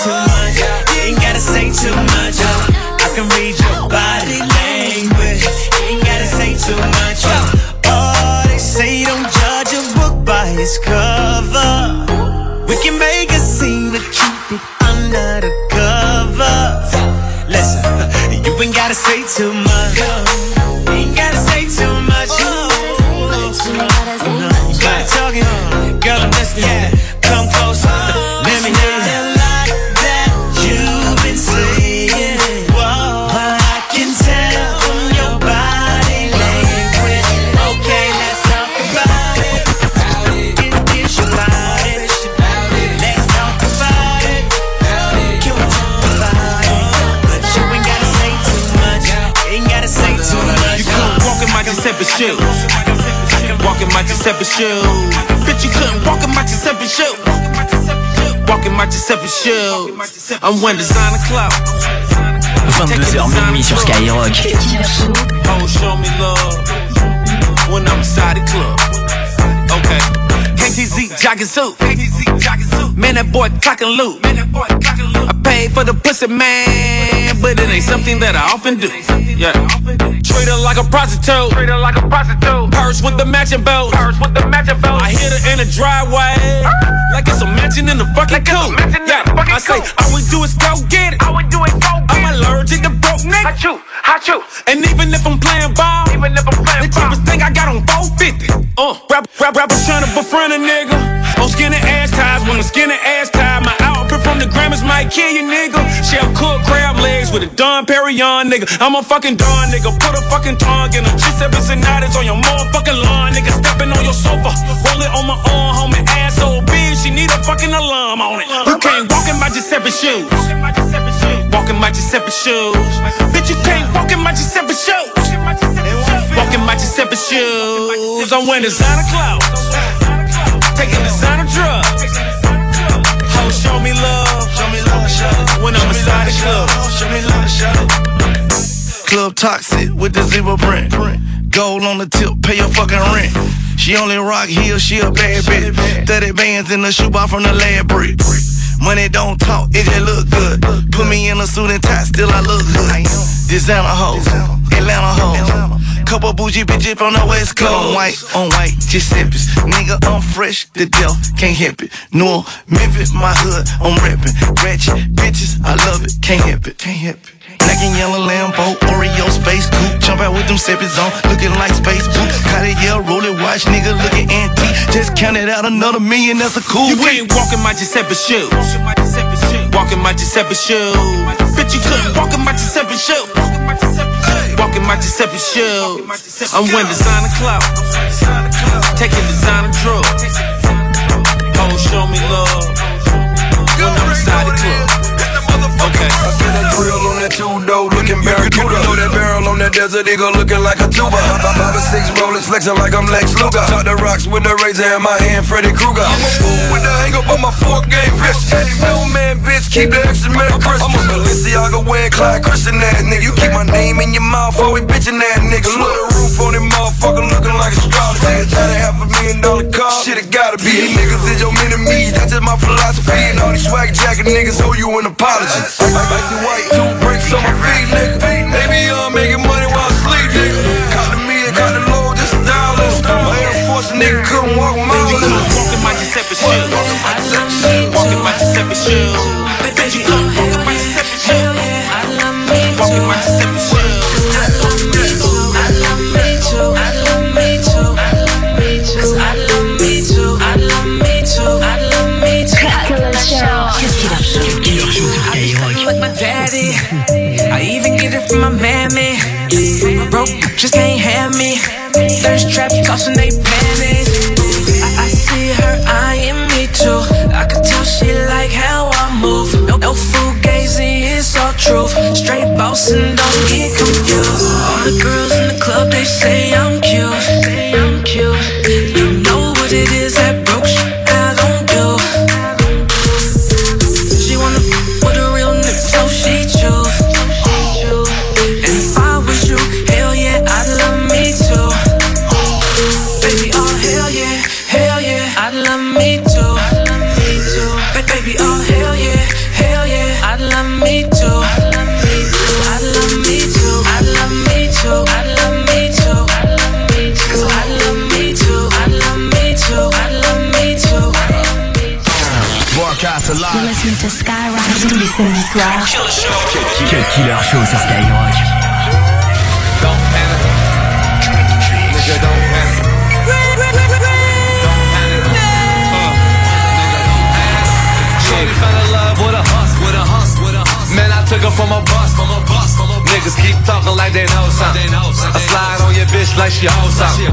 too much. You ain't gotta say too much. I can read your body language. You ain't gotta say too much. Oh, they say don't judge a book by its cover. We can make a scene, but keep under the covers. Listen, you ain't gotta say too much. Giuseppe shoes. Bitch, you couldn't walk in my Giuseppe shoes. Walk in my Giuseppe shoes. I'm wearing designer clout. 22h minuit sur Skyrock. Oh, show me love when I'm inside the club. Okay. KTZ jogging suit. Man, that boy clock loot. I paid for the pussy, man, but it ain't something that I often do. Yeah. Treat her like a prostitute. Treat her like a prostitute. Purse with the matching belt. Purse with the matching belt. I hit her in the driveway. Like it's a mansion in the fucking coop. Yeah. I say, all we do is go get it. All we do is go get I'm allergic to broke niggas. Hot you, hot you. And even if I'm playing ball, even if I'm playing the cheapest thing I got on 450. Uh, rap, rap, rappers trying to befriend a nigga. On skinny ass ties, when a skinny ass tie, my from the Grammys might kill you, nigga. Chef cook crab legs with a Dom Perignon, nigga. I'm a fucking Don, nigga. Put a fucking tongue in a Giuseppe Zanotti's on your motherfucking lawn, nigga. Stepping on your sofa, roll it on my arm, homie. Ass so big, she need a fucking alarm on it. You can't walk in my Giuseppe shoes. Walk in my Giuseppe shoes. Bitch, you can't walk in my Giuseppe shoes. Walk in my Giuseppe shoes. I'm wearing designer clothes. Taking designer drugs. Ho, show me love. Show me love. When I'm inside the club. Show me love. Club toxic with the zebra print. Gold on the tip, pay your fucking rent. She only rock heels, she a bad bitch. 30 bands in the shoebox from the lab brick. Money don't talk, it just look good. Put me in a suit and tie, still I look good. Designer hoes, Atlanta hoes. Couple bougie bitches from the West Coast. On white, on white, Giuseppe's. Nigga, I'm fresh to death, can't help it. New Memphis, my hood, I'm reppin'. Ratchet bitches, I love it, can't help it, can't help it. Black and yellow Lambo, Oreo space coupe. Jump out with them seppies on, looking like space boots. Cartier, roll it, watch, nigga looking antique. Just counted out another million, that's a cool You week. can't walk in my Giuseppe shoes. Walk in my Giuseppe shoes. Bitch, you couldn't walk in my Giuseppe shoes. Walk in my Giuseppe shoes. I'm wearing designer clothes. Taking designer drugs. Oh, show me love. When I'm inside the club. Okay. I see that grill on that two door looking barracuda. Know that barrel on that desert eagle looking like a tuba. Five, five six rollers flexing like I'm Lex Luger. Talk the rocks with the razor in my hand, Freddy Krueger. I'm a fool with the hang up on my fork game wrist. No man, bitch, keep the extra Merry Christmas. I'm a Balenciaga wearing Clyde Christian ass nigga. You keep my name in your mouth, oh, always bitching that nigga. Look the roof on him motherfucker looking like a astrology. Got a half a million dollar car, shit it gotta be. These niggas is your enemies, that's just my philosophy. And all these swag jacket niggas owe you an apology. Icy white, two bricks on my feet, nigga. They be on making money while I sleep, nigga. Caught the caught the low, just a dollar. My Air Force nigga couldn't walk miles. You couldn't walk in my Giuseppe shoes. Walk in my Giuseppe shoes. And don't get Killer Show sur Skyrock. Don't panic. Uh, Hus. Man, I took her from a bus, from a bus, from a bus. Niggas keep talking like they know something. I slide on your bitch like she owes something.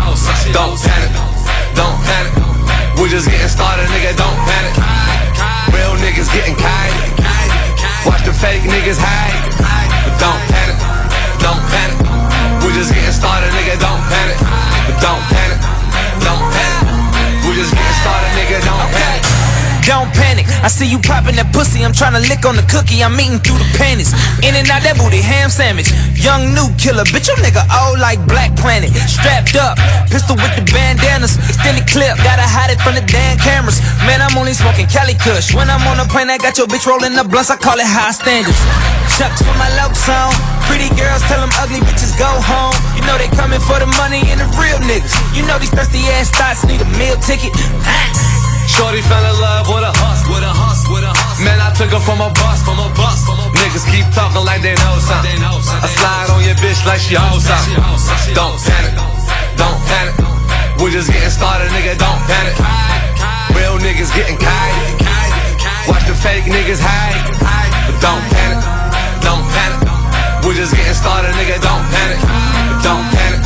Don't panic, don't panic. We just getting started, nigga, don't panic. Real niggas getting kited. Watch the fake niggas hide. Don't panic, don't panic. We just getting started, nigga, don't panic. Don't panic, don't panic. We just getting started, nigga, don't panic. don't panic. I see you popping that pussy, I'm trying to lick on the cookie, I'm eating through the panties. In and out that booty, ham sandwich. Young new killer, bitch, you nigga old like Black Planet. Strapped up, pistol with the bandanas, extended clip, gotta hide it from the damn cameras. Man, I'm only smoking Cali Kush. When I'm on a plane, I got your bitch rolling the blunts, I call it high standards. Chucks with my low song. Pretty girls tell them ugly bitches go home. You know they coming for the money and the real niggas. You know these thirsty ass thoughts need a meal ticket. Shorty fell in love with a hus, with a hus, with a hus. Man, I took her from a bus, from a bus. Niggas keep talking like they know something. I slide on your bitch like she hoes something. Don't panic, don't panic. We're just getting started, nigga. Don't panic. Real niggas getting kite. Watch the fake niggas hide. But don't panic, don't panic. We're just getting started, nigga. Don't panic, don't panic,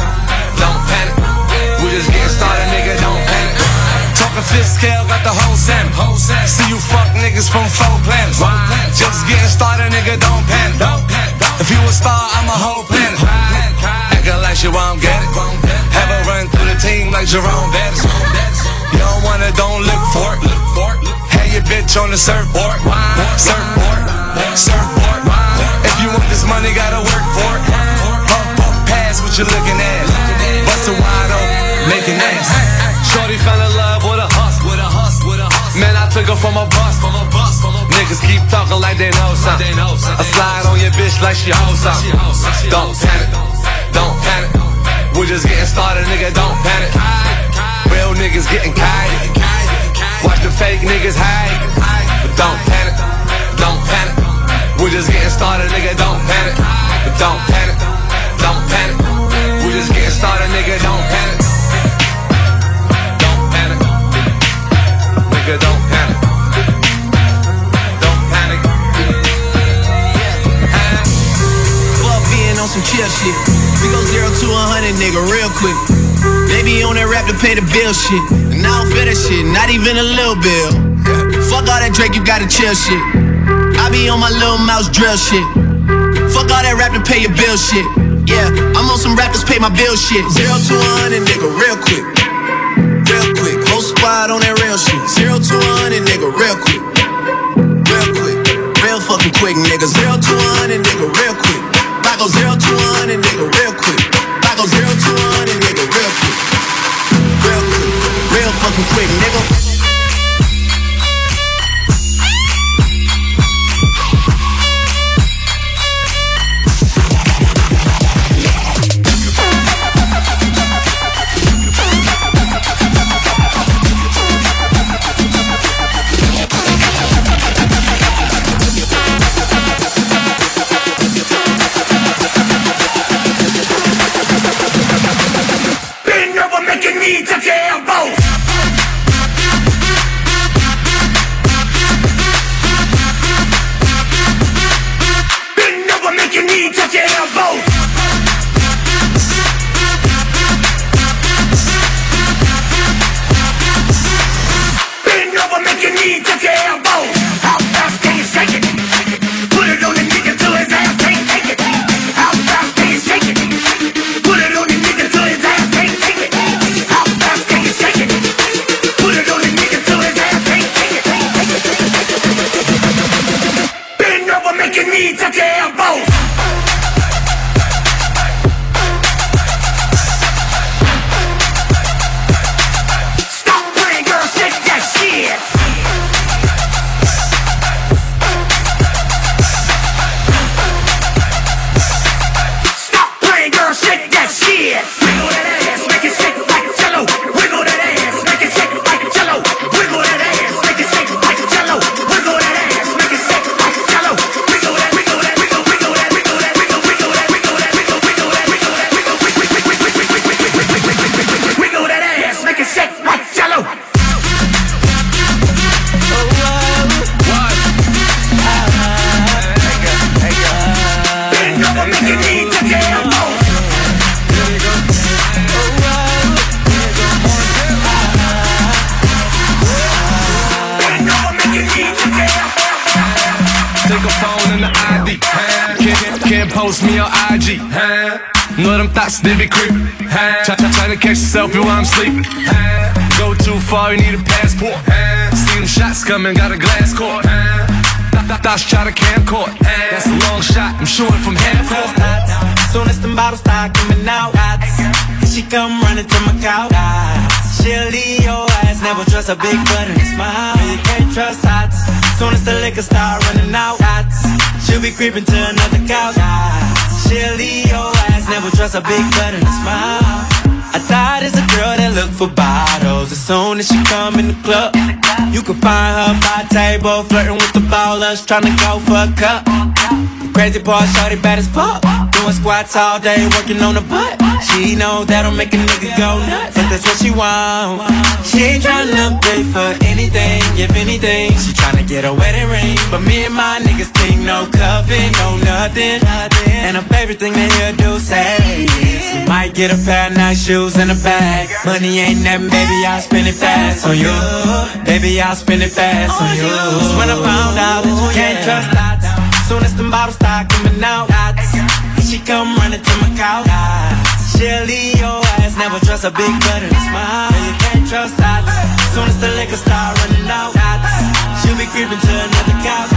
don't panic. We're just getting started, nigga. Don't panic. Talking fifth scale, got the whole Sam. See you fuck niggas from four planets. Just getting started, nigga, don't panic. If you a star, I'm a whole planet. Acting like you won't get it. Have a run through the team like Jerome Bettis. You don't want it, don't look for it. Have your bitch on the surfboard. Surfboard, surfboard. You want this money, gotta work for it. Puff, puff, pass what you're looking at. Bust a wide open, making ass. Shorty fell in love with a hus, with a hus, with a hus. Man, I took her from a bus, from a bus. Niggas keep talking like they know something. I slide on your bitch like she hoes something. Don't panic, don't panic. We're just getting started, nigga. Don't panic. Real niggas getting kite. Watch the fake niggas hide. But don't panic, don't panic. We're just getting started, nigga. Don't panic, don't panic, don't panic. We're just getting started, nigga. Don't panic. Don't panic. Nigga, don't panic. Don't panic. Club being on some chill shit. We go zero to a hundred, nigga, real quick. Baby on that rap to pay the bill shit. And I don't feel that shit, not even a little bill. Fuck all that Drake, you gotta chill shit. Be on my little mouse drill shit. Fuck all that rap to pay your bill shit. Yeah, I'm on some rappers pay my bill shit. Zero to a hundred, nigga, real quick. Real quick. Whole squad on that real shit. Zero to a hundred, nigga, real quick. Real quick. Real fucking quick, nigga. Zero to a hundred, nigga, real quick. I go zero to a hundred, nigga, real quick. I go zero to a hundred, nigga, real quick. Real quick. Real fucking quick, nigga. Coming, got a glass court. Thoughts try to. That's a long shot, I'm shooting from half court. Soon as them bottles start coming out, she come running to my couch. She'll leave your ass, never trust a big butt and a smile. You can't trust hots. Soon as the liquor start running out, she'll be creeping to another couch. She'll leave your ass, never trust a big butt and a smile. I thought it's a girl that look for bottles. As soon as she come in the club, you can find her by table, flirting with the ballers, trying to go for a cup. Crazy part, shorty bad as fuck. Doing squats all day, working on the butt. She know that'll make a nigga go nuts, but that's what she want. She ain't tryna pay for anything, if anything, she tryna get a wedding ring. But me and my niggas think no cuffing, no nothing. And her favorite thing to hear do say is, we might get a pair of nice shoes and a bag. Money ain't nothing, baby, I'll spend it fast on you. Baby, I'll spend it fast on you. Just when I found out that you can't trust. Soon as the bottles start coming out. She come running to my couch. Leave your ass, never trust a big butt and a smile. Yeah, you can't trust that. Soon as the liquor start running out. She'll be creeping to another couch.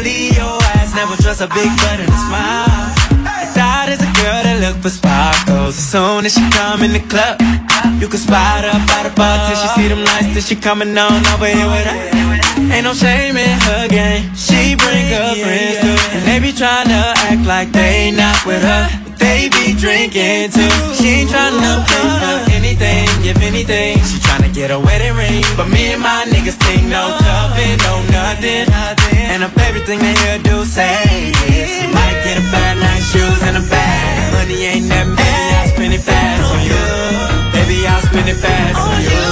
Leave your ass, never trust a big butt and a smile. That is a girl that look for sparkles. As soon as she come in the club, you can spot her by the bar till she see them lights. Till she coming on over here with her. Ain't no shame in her game. She bring her friends too, and they be tryna act like they not with her. They be drinking too. She ain't tryna pay for anything, if anything. She tryna get a wedding ring, but me and my niggas think no cuffing, no nothing. And her favorite thing they hear do say is, you might get a pair of nice shoes and a bag. Money ain't nothing, baby, I'll spend it fast on you. Baby, I'll spend it fast on oh, you.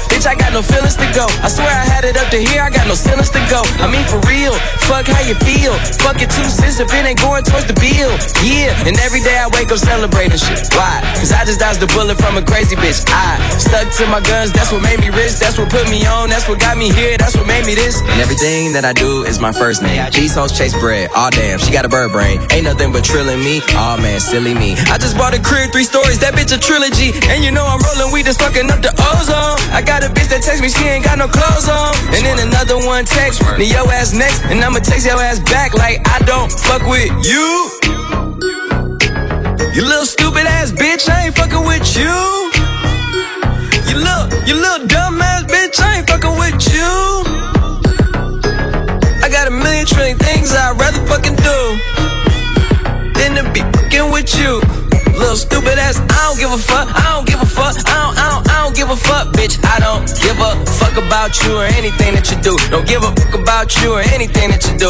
Bitch, I got no feelings to go. I swear I had it up to here, I got no feelings to go. I mean, for real, fuck how you feel. Fuck it two cents if it ain't going towards the bill. Yeah, and every day I wake up celebrating shit. Why? Cause I just dodged the bullet from a crazy bitch. I stuck to my guns, that's what made me rich. That's what put me on, that's what got me here, that's what made me this. And everything that I do is my first name. These hoes chase bread, aw damn, she got a bird brain. Ain't nothing but trilling me, aw man, silly me. I just bought a crib, three stories, that bitch a trilogy. And you know I'm rolling weed, just fucking up the ozone. I got a bitch that text me, she ain't got no clothes on. And then another one text me, yo ass next, and I'ma text your ass back like I don't fuck with you. You little stupid ass bitch, I ain't fucking with you. You little, you little dumb ass bitch, I ain't fucking with you. I got a million trillion things I'd rather fucking do than to be fucking with you. Little stupid ass, I don't give a fuck, I don't give a fuck, I don't, give a fuck, bitch. I don't give a fuck about you or anything that you do. Don't give a fuck about you or anything that you do.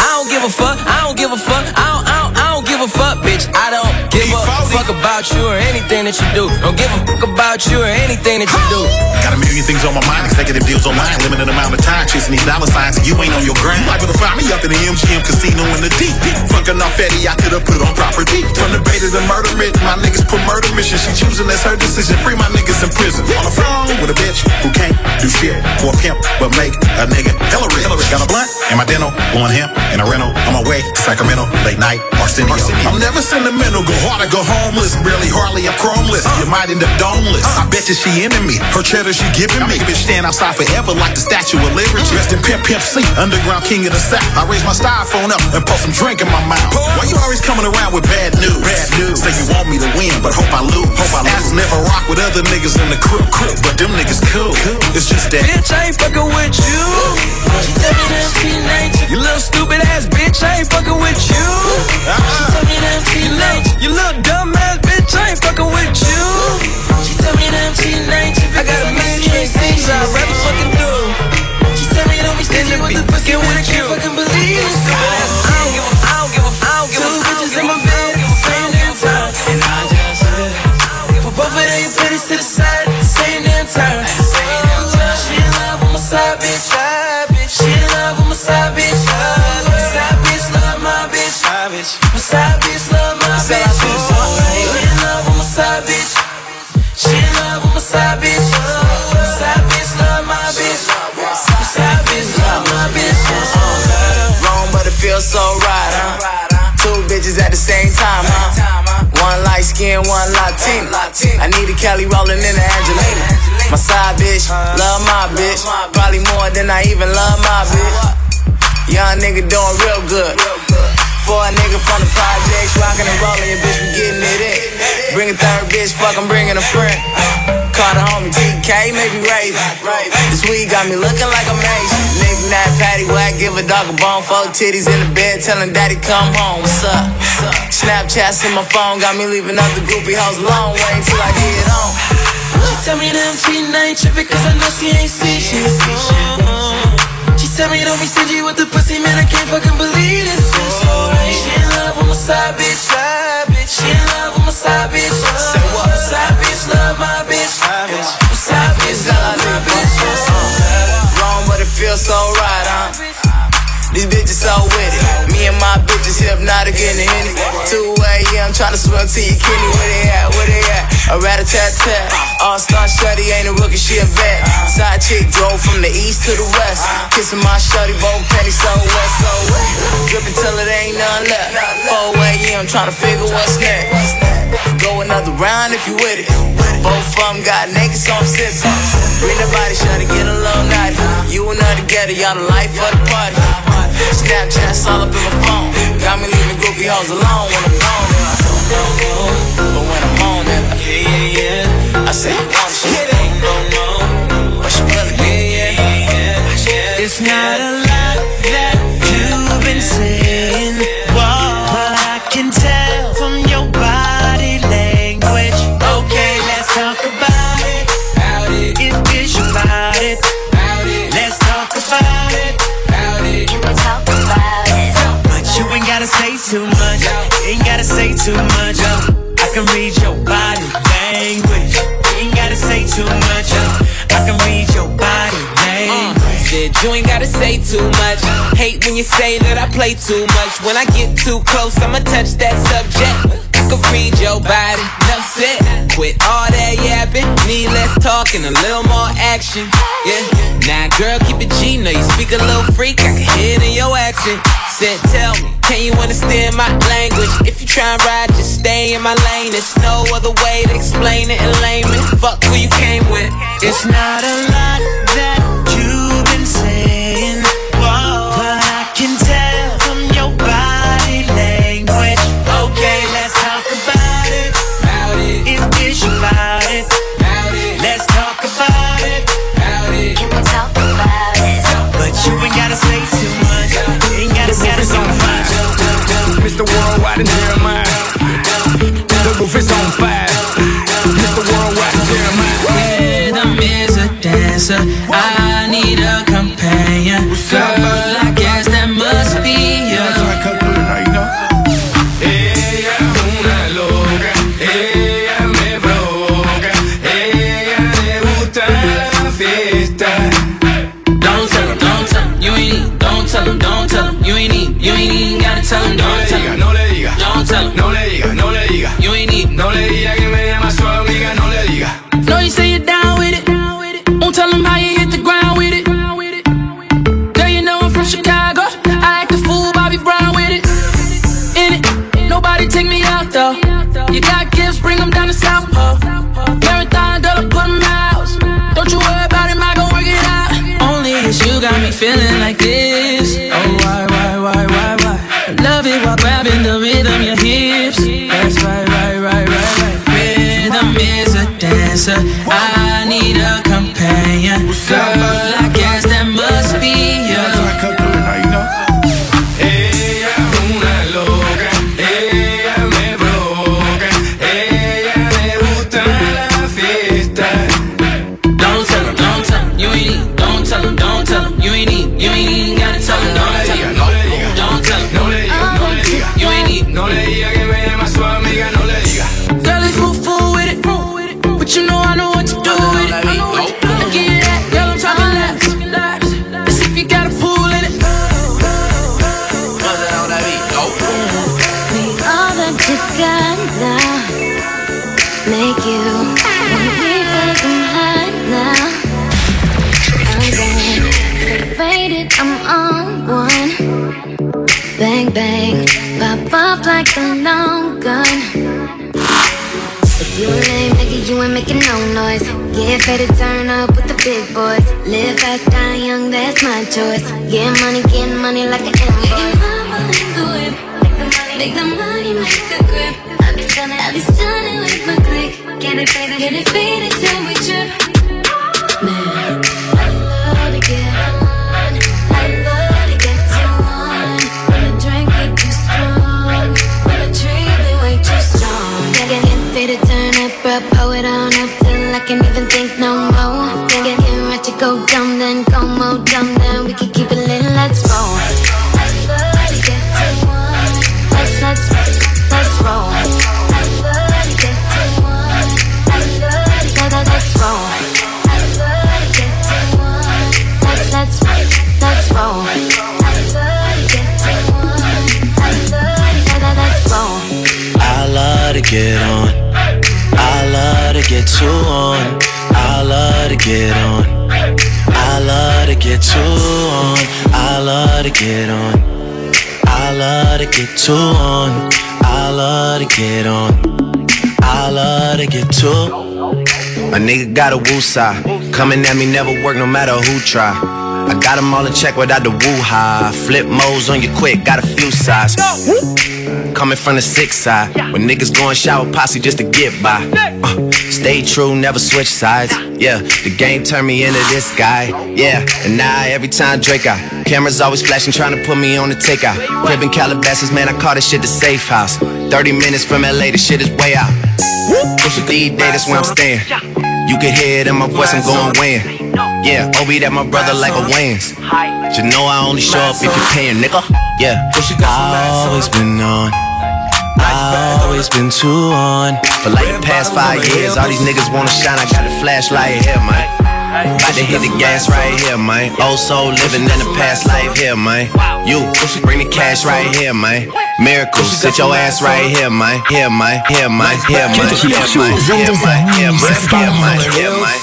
I don't give a fuck, I don't give a fuck, I don't, I don't, I don't give a fuck, bitch. I don't give a fuck about you or anything that you do. Don't give a fuck about you or anything that you do. Got a million things on my mind, executive deals online, limited amount of time, chasing these dollar signs, you ain't on your grind. Liable to find me up in the MGM casino in the deep. Fucking off Eddie, I could have put on property. From the bay to the murder myth, my niggas put murder mission. She choosing, that's her decision. Free my niggas in prison. On the phone with a bitch who can't do shit for a pimp, but make a nigga hella rich. Got a blunt and my dental, blowing hemp in a rental. On my way to Sacramento, late night, Arsenio. I'm never sentimental, go hard or go homeless. Barely, hardly, I'm chromeless. Uh. You might end up domeless. Uh. I bet you she into me. Her cheddar she giving me. I make a Bitch stand outside forever like the Statue of Liberty. Rest in Pimp Pimp C, underground king of the South. I raise my styrofoam up and pour some drink in my mouth. Why you always coming around with bad news? Bad news. Say you want me to win, but hope I lose. Hope I lose. Never rock with other niggas in the crew, crew. but them niggas cool. It's just that. Bitch, I ain't fucking with you. She tell me that she ain't you little stupid ass bitch. I ain't fucking with you. She tell me that she uh-huh. ain't you little dumb ass bitch. I ain't fucking with you. She tell me that she ain't I got a million things I'd rather fucking time, huh? One light skin, one Latina. I need a Kelly rolling in the Angelina. My side bitch, love my bitch. Probably more than I even love my bitch. Young nigga doing real good. For a nigga from the projects, rockin' and rollin', your bitch be getting it in. Bring a third bitch, fuck, I'm bringing a friend. Call the homie TK, maybe raise. This weed got me looking like a maze. Nigga, that patty whack, give a dog a bone, four titties in the bed, telling daddy come home. What's up? Snapchats in my phone, got me leaving out the groupie house long way until I get on. Tell me that I'm cheating, I ain't trippin' cause I know she ain't see shit. She tell me don't be stingy with the pussy, man, I can't fucking believe this. She in love with my side bitch, side bitch. She in love with my side bitch. Say what? Side bitch love my bitch. My side bitch love my bitch. Uh-huh. Wrong, but it feels so right, huh? These bitches so with it. Me and my bitches hypnotic in the henny. 2 a.m. tryna swim to your kidney. Where they at? Where they at? A rat a tat tat. All star shorty ain't a rookie, she a vet. Side chick drove from the east to the west. Kissing my shorty, both pennies so wet, so wet. Drippin' till it ain't none left. 4 a.m. tryna figure what's next. Go another round if you with it. Both of them got naked, so I'm sipping. Bring the body, shot get a little naughty. You and her together, y'all the life of the party. Snapchats all up in my phone. Got me leaving groupie hoes alone when I'm gone. But when I'm on it, yeah, yeah, yeah. I say you want shit, ain't no no. But she really yeah, yeah, yeah. It's not a too much. I can read your body language. You Ain't gotta say too much. I can read your body language. Uh, said you ain't gotta say too much. Hate when you say that I play too much. When I get too close, I'ma touch that subject. Read your body, enough said. Quit all that yapping, need less a little more action. Yeah, now girl, keep it G. Know you speak a little freak, I can hear it in your accent. Said, tell me, can you understand my language? If you try and ride, just stay in my lane. There's no other way to explain it in layman. Fuck who you came with. It's not a lot that Worldwide and Jeremiah. The roof is on fire. Mr. Worldwide Jeremiah. Rhythm is a dancer. I dancer. I To turn up with the big boys. Live fast, die young, that's my choice. Get money, get money like an invoice. Make the money, make the grip. I be stunning, I be stunning with my click. Get it faded, get it faded till we trip. Man, to get on. I love to get you on. I love to get on. I love to get you on. I love to get on. I love to get you on. I love to get on. I love to get to. A nigga got a woo side. Coming at me never work no matter who try. I got 'em all in check without the woo high. Flip modes on you quick, got a few sides. Coming from the six side. When niggas going shower posse just to get by. Uh, stay true, never switch sides. Yeah, the game turned me into this guy. Yeah, and now every time Drake out. Cameras always flashing, trying to put me on the takeout. Crib in Calabasas, man, I call this shit the safe house. 30 minutes from LA, the shit is way out. Push a D day, that's where I'm staying. You can hear it in my voice, I'm going weighing. Yeah, Obi, that my brother like a Wayans. You know I only show up if you're paying, nigga. Yeah, I always been on. I always been too on. For like the past five years, all these niggas wanna shine. I got a flashlight here, man. About to hit the gas right here, man. Old soul living in the past life here, man. You bring the cash right here, man. Miracles, sit your ass right here, man. Here, man. Here, man. Here, man. Here, man. Here, man. Here, man. Here, man.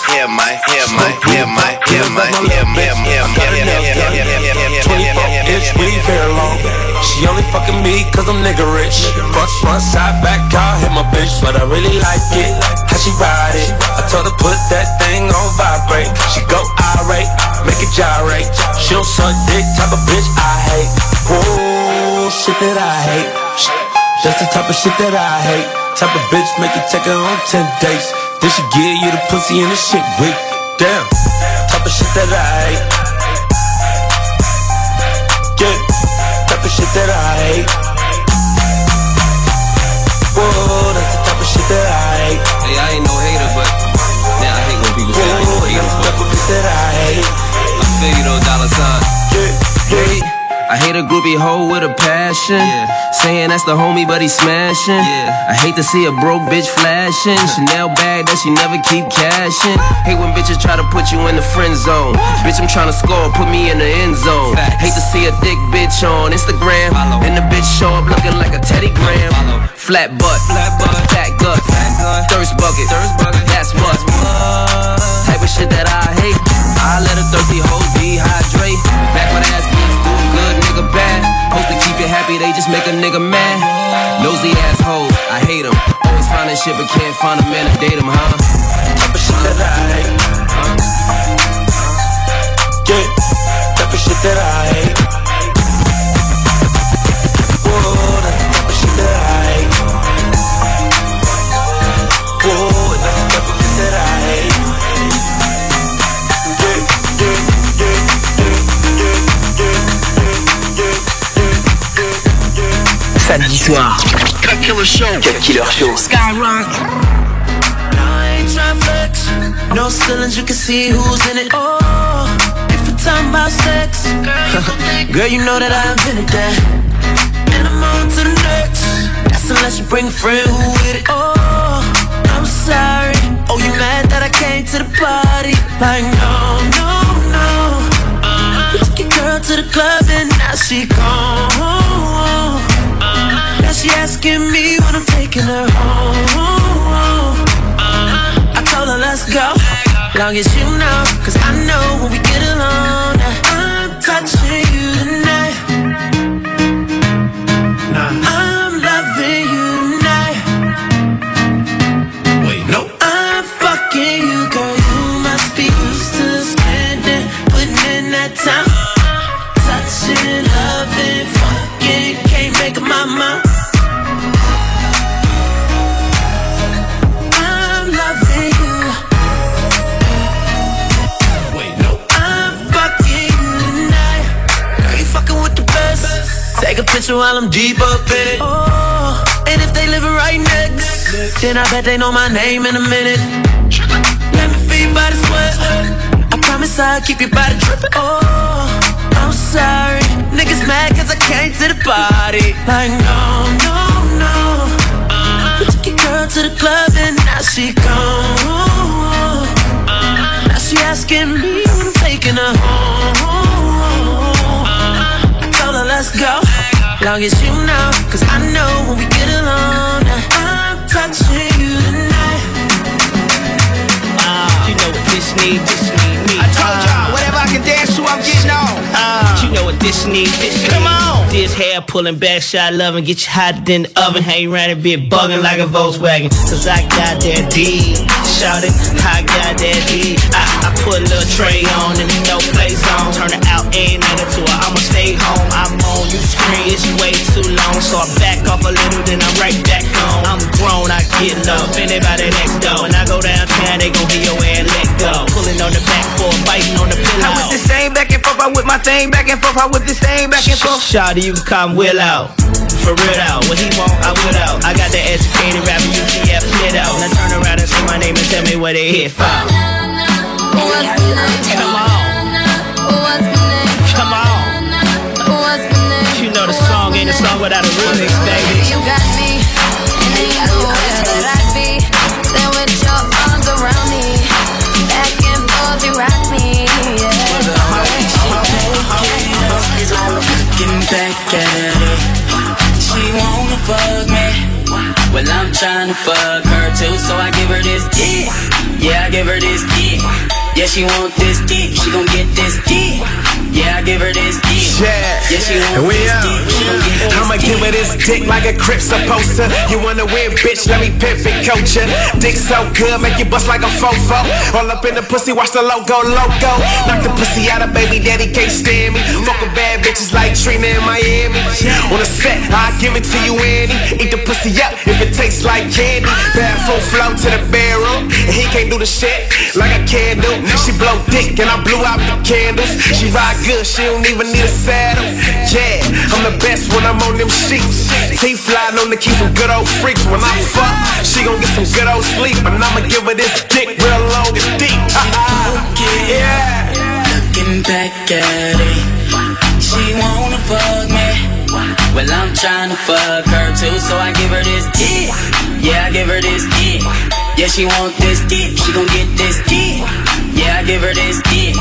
Here, man. Here, man. Here, man. Here, man. Here, man. Here, man. Here, man. 24 inch weave hair long. She only fucking me cause I'm nigga rich. Front, front, side, back, car, hit my bitch. But I really like it, how she ride it. I told her put that thing on vibrate. She go irate, make it gyrate. She don't suck dick, type of bitch I hate. Whoa, shit that I hate. That's the type of shit that I hate. Type of bitch make you take her on 10 dates. Then she give you the pussy and the shit weak. Damn, type of shit that I hate. Yeah, type of shit that I hate. Whoa, that's the type of shit that I hate. Hey, I ain't no hater, but man, I hate when people say I ain't no Whoa, hater. that's the type of bitch that I hate. I feel you though, dollar sign. I hate a groupie hoe with a passion. Saying that's the homie, but he smashing. I hate to see a broke bitch flashing. Chanel bag that she never keep cashing. Hate when bitches try to put you in the friend zone. Bitch, I'm trying to score, put me in the end zone. Hate to see a thick bitch on Instagram. And the bitch show up looking like a Teddy Graham. Flat butt, fat gut, thirst bucket. That's what. Type of shit that I hate. I let a thirsty hoe dehydrate. Back when ass bad. Supposed to keep you happy, they just make a nigga mad. Nosy assholes, I hate them. Always finding shit, but can't find a man to date them, huh? type of shit that I hate. Yeah, type of shit that I hate. Samedi soir. Cut Killer Show. Cut Killer Show. Skyrock. I ain't tryna flex. No ceilings, you can see who's in it. Oh, if we're talking about sex, girl, you know that I invented that. And I'm on to the next. That's unless you bring a friend who with it. Oh, I'm sorry. Oh, you mad that I came to the party? Like, no, no, no. You took your girl to the club and now she gone. She asking me when I'm taking her home. I told her let's go, long as you know, cause I know when we get alone, I'm touching you tonight. Dancing while I'm deep up in it. Oh, and if they living right next, then I bet they know my name in a minute. Let me feed by the sweat. I promise I'll keep your body dripping. Oh, I'm sorry. Niggas mad cause I came to the party. Like, no, no, no. You took your girl to the club and now she gone. Now she asking me when I'm taking her home. I her let's go. Long as you know, cause I know when we get along, I'm touching you tonight. Ah, you know what this need, this need me. I told y'all, whatever I can dance to, I'm getting on. Ah, you know what this need, this need. Come on. This hair pulling back, shot loving, get you hotter than the oven. Hang around and be bugging like a Volkswagen. Cause I got that D. Shout it, I got that D. I, I put a little tray on and you know play zone. Turn it out ain't night to it. I'ma stay home. I'm on, you scream, it's way too long. So I back off a little, then I'm right back home. I'm grown, I get love. Anybody next door. When I go downtown, they gon' hear your ass let go. Pulling on the backboard, biting on the pillow. I whip this thing back and forth, I whip my thing back and forth, I whip this thing back and forth. Shawty, you can come Will out. For real out, what he want, I will out. I got the educated rapper, UTF lit out. Now turn around and say my name and tell me where they hit from. Song ain't a song without a remix, baby. You got me, and then you know where that I'd be. Then with your arms around me, back and forth you rock me. Looking back at it, she wanna fuck me. Well, I'm trying to fuck her too, so I give her this dick. Yeah, I give her this dick. Yeah, she want this dick, she gon' get this dick. Yeah, I give her this dick. Yeah, Yeah, she and want we this out. dick, she gon' get this I'ma give her this dick like a crip supposed to. You wanna win, bitch? Let me pimp it, coach ya. Dick so good, make you bust like a fofo. All up in the pussy, watch the logo, logo. Knock the pussy out of baby daddy, can't stand me. Fuck with bad bitches like Trina in Miami. On the set, I give it to you, Annie. Eat the pussy up if it tastes like candy. Bad full flow to the barrel, and he can't do the shit like I can do. She blow dick, and I blew out the candles. She ride good, she don't even need a saddle. Yeah, I'm the best when I'm on them sheets. Teeth flying on the keys, some good old freaks. When I fuck, she gon' get some good old sleep, and I'ma give her this dick real long and deep. yeah. Looking back at it, she wanna fuck me. Well, I'm trying to fuck her too, so I give her this dick. Yeah, I give her this dick. Yeah, she want this dick, she gon' get this dick. Yeah, I give her this dick.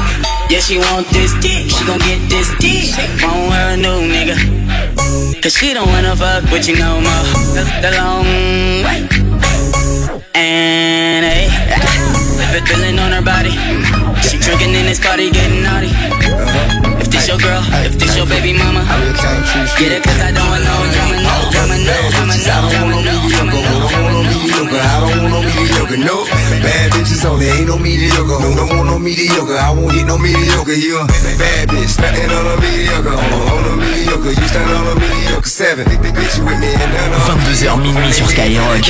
Yeah, she want this dick, she gon' get this dick. Want her a new nigga. Cause she don't wanna fuck with you no more. The, the long way. And hey, if feeling on her body. She drinking in this party, getting naughty. If this your girl, if this your baby mama, get it cause I don't want no drama, no drama, no drama, no drama, no drama, no drama, no mediocre. I don't want no mediocre. No bad bitches only. Ain't no mediocre. No, don't want no mediocre. I won't get no mediocre. You a bad bitch standing on a mediocre. On, on a mediocre. You stand on a mediocre seven. Bitch, you with me and none of 22h minuit sur Skyrock.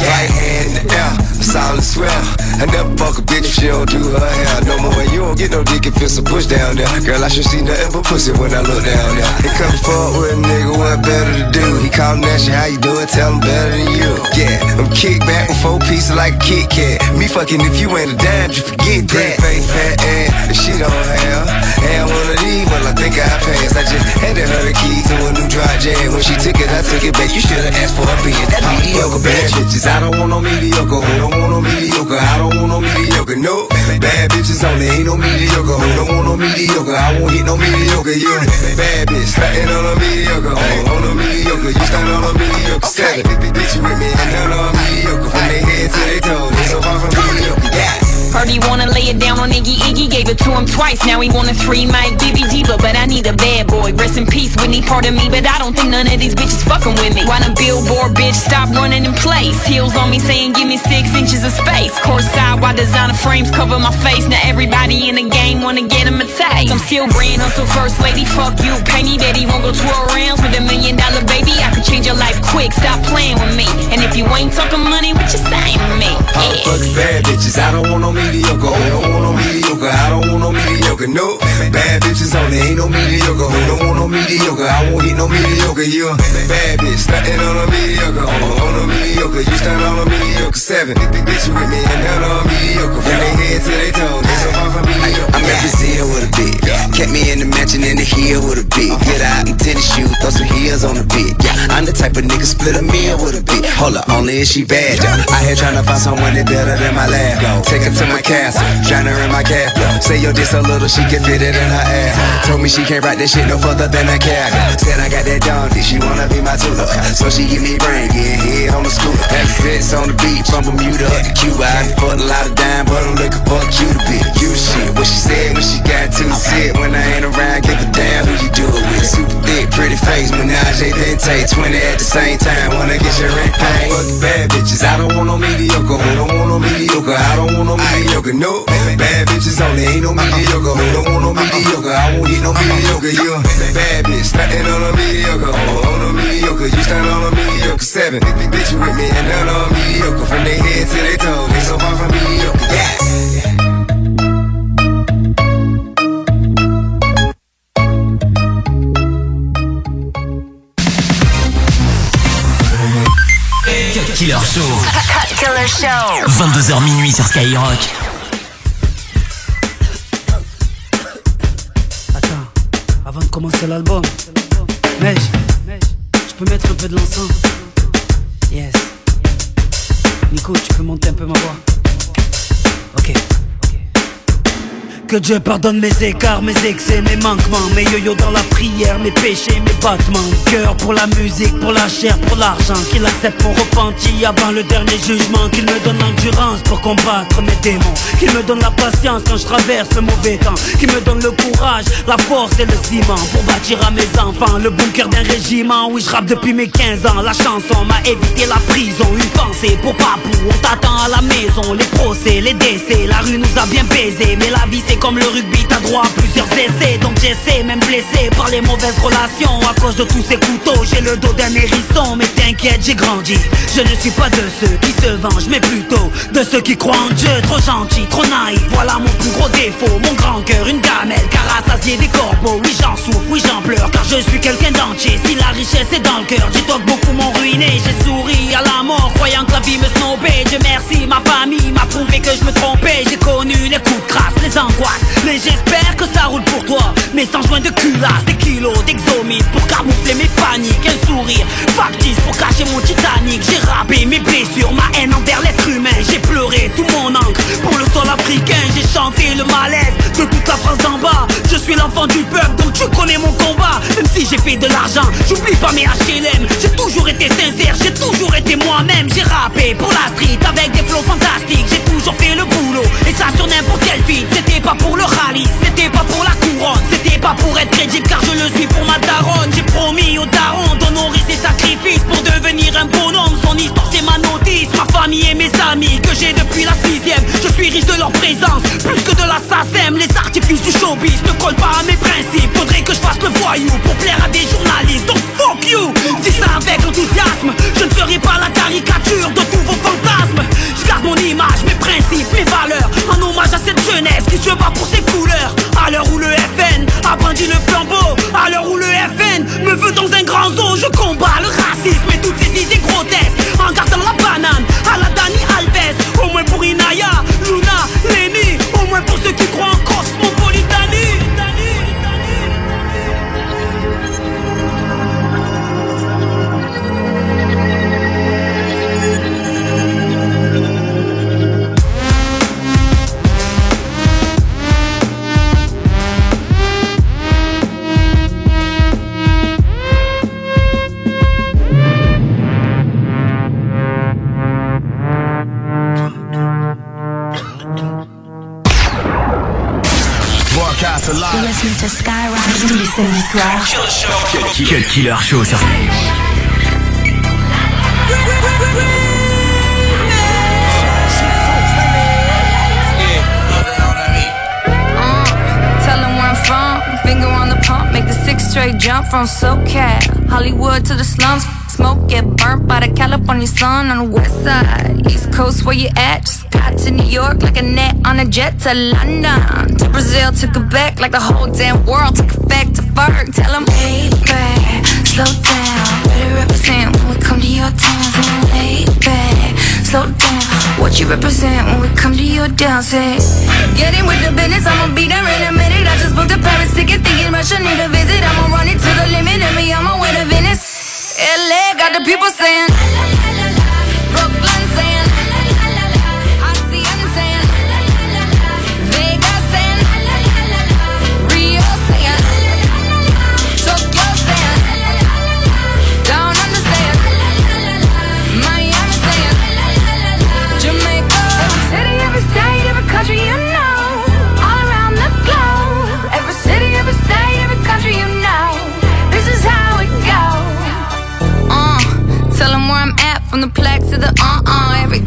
Right hand in the air, a solid swell. I never fuck a bitch if she don't do her hair no more. You don't get no dick if it's a push down there. Girl, I should see nothing but pussy when I look down there. He come forward with a nigga, what better to do? He call him Nash, how you doing? Tell him better than you. Yeah, I'm kick back with four pieces like a Kit Kat. Me fucking if you ain't a dime, you forget that. Face fat ass, and she don't have. And one of these, well, I think I passed. I just handed her the key to a new dry jam. When she took it, I took it back. You should've asked for a beer. That mediocre bad bitches. I don't want no mediocre. Who don't want no mediocre? I don't want no mediocre. No bad bitches only. Ain't no mediocre. Who don't want no mediocre? I won't hit no mediocre. You bad bitch, starting on a mediocre. On, on a mediocre, you stand on a mediocre. Seven, bitch, you with me and none on mediocre. From their head to their toes, they so far from mediocre. Yeah. Heard he wanna lay it down on Iggy Iggy, gave it to him twice. Now he want a three mic BB Diva, but I need a bad boy. Rest in peace, Whitney, part of me, but I don't think none of these bitches fucking with me. Why the billboard bitch stop running in place? Heels on me saying give me six inches of space. Course why designer frames cover my face? Now everybody in the game wanna get him a taste. I'm still brand hustle first lady, fuck you. Pay me that he won't go 12 rounds with a million dollar baby. I could change your life quick, stop playing with me. And if you ain't talking money, what you saying to me? I fuck bad bitches. I don't want no mediocre. I don't want mediocre. I don't want no mediocre. mediocre, no. Bad bitches only, ain't no mediocre. Who don't want no mediocre? I won't hit no mediocre. You bad bitch, stunting on a mediocre. On, on a mediocre, you stand on a mediocre. Seven, bitch, with me and none on mediocre. From their head to their toes, they so far from mediocre. I'm at Brazil with a bitch. Kept me in the mansion in the hill with a bitch. Get out in tennis shoes, throw some heels on the bitch. Yeah, I'm the type of nigga split a meal with a bitch. Hold up, only if she bad, yeah. I here tryna find someone that better than my lab. Take her to my castle, drown her in my cap. Say yo, this a little, she can fit it in her ass. Told me she can't ride that shit no further than a cab. Said I got that donkey, she wanna be my tutor. So she give me brain, get head on the scooter. Access on the beat, from Bermuda up to Cuba. I fucked a lot of dime, but I'm looking for you to be. You shit, what she said when she got to sit. When I ain't around, give a damn who you do it thick, pretty face, menage a dente. 20 at the same time, wanna get your rent paid. Fuck bad bitches, I don't want no mediocre. Who don't want no mediocre? I don't want no mediocre, no. Bad bitches only, ain't no mediocre. Who don't want no mediocre? I won't hit no mediocre. You a bad bitch, stunting on a mediocre. Oh, on a mediocre, you stand on a mediocre. Seven, bitch, you with me and none on mediocre. From their head to their toes, they so far from mediocre. Yeah. Killer Show. Cut Killer Show. 22h minuit sur Skyrock. Avant de commencer l'album, Neige, je peux mettre un peu de l'encens? Yes. Nico, tu peux monter un peu ma voix? Ok. Que Dieu pardonne mes écarts, mes excès, mes manquements Mes yo-yo dans la prière, mes péchés, mes battements. Cœur pour la musique, pour la chair, pour l'argent Qu'il accepte mon repenti avant le dernier jugement Qu'il me donne l'endurance pour combattre mes démons Qu'il me donne la patience quand je traverse le mauvais temps Qu'il me donne le courage, la force et le ciment Pour bâtir à mes enfants le bunker d'un régiment Oui je rappe depuis mes 15 ans, la chanson m'a évité la prison Une pensée pour Papou, on t'attend à la maison Les procès, les décès, la rue nous a bien baisé Mais la vie c'est comme le rugby, t'as droit à plusieurs essais. Donc j'essaie, même blessé par les mauvaises relations. À cause de tous ces couteaux, j'ai le dos d'un hérisson. Mais t'inquiète, j'ai grandi. Je ne suis pas de ceux qui se vengent Mais plutôt de ceux qui croient en Dieu. Trop gentil, trop naïf, voilà mon plus gros défaut. Mon grand cœur, une gamelle, car rassasié des corbeaux. Oui j'en souffre, oui j'en pleure, car je suis quelqu'un d'entier. Si la richesse est dans le cœur, j'ai que beaucoup m'ont ruiné. J'ai souri à la mort, croyant que la vie me snobait. Dieu merci, ma famille m'a prouvé que je me trompais. J'ai connu les coups de crasse, les angoisses mais j'espère que ça roule pour toi. Mais sans joint de culasse, des kilos d'exomite Pour camoufler mes paniques, un sourire factice Pour cacher mon Titanic. J'ai rappé mes blessures, ma haine envers l'être humain. J'ai pleuré tout mon encre pour le sol africain. J'ai chanté le malaise de toute la France d'en bas. Je suis l'enfant du peuple donc tu connais mon combat. Même si j'ai fait de l'argent, j'oublie pas mes HLM J'ai toujours été sincère, j'ai toujours été moi-même. J'ai rappé pour la street avec des flots fantastiques. J'ai toujours fait le boulot et ça sur n'importe quel feed C'était pas pour le rallye, c'était pas pour la couronne C'était pas pour être crédible car je le suis pour ma daronne. J'ai promis aux darons d'honorer ses sacrifices Pour devenir un bonhomme, son histoire c'est ma notice. Ma famille et mes amis que j'ai depuis la sixième. Je suis riche de leur présence, plus que de la SACEM. Les artifices du showbiz ne collent pas à mes principes. Faudrait que je fasse le voyou pour plaire à des journalistes. Donc fuck you, dis ça avec enthousiasme. Je ne serai pas la caricature de tous vos fantasmes mon image, mes principes, mes valeurs. En hommage à cette jeunesse qui se bat pour ses couleurs. À l'heure où le FN a brandi le flambeau À l'heure où le FN me veut dans un grand zoo Je combats le racisme et toutes ces idées grotesques. En gardant la banane à la Dani Alves. Au moins pour Inaya, Luna, Lenny Au moins pour ceux qui croient Skyrock tous les samedis soirs. Killer Show sur them where I'm from. Finger on the pump, make the six straight jump from SoCal. Hollywood to the slums. Smoke get burnt by the California sun on the west side. East Coast, where you at? Just got to New York like a net on a jet to London. To Brazil, to Quebec, like the whole damn world took effect to Ferg. Tell them, hey, back, slow down. Better represent when we come to your town. Say, hey, back, slow down. What you represent when we come to your down? Say, get in with the business, I'ma be there in a minute. I just booked a Paris ticket, thinking Russia need a visit. I'ma run it to the limit, and me on my way to Venice. LA got the people saying,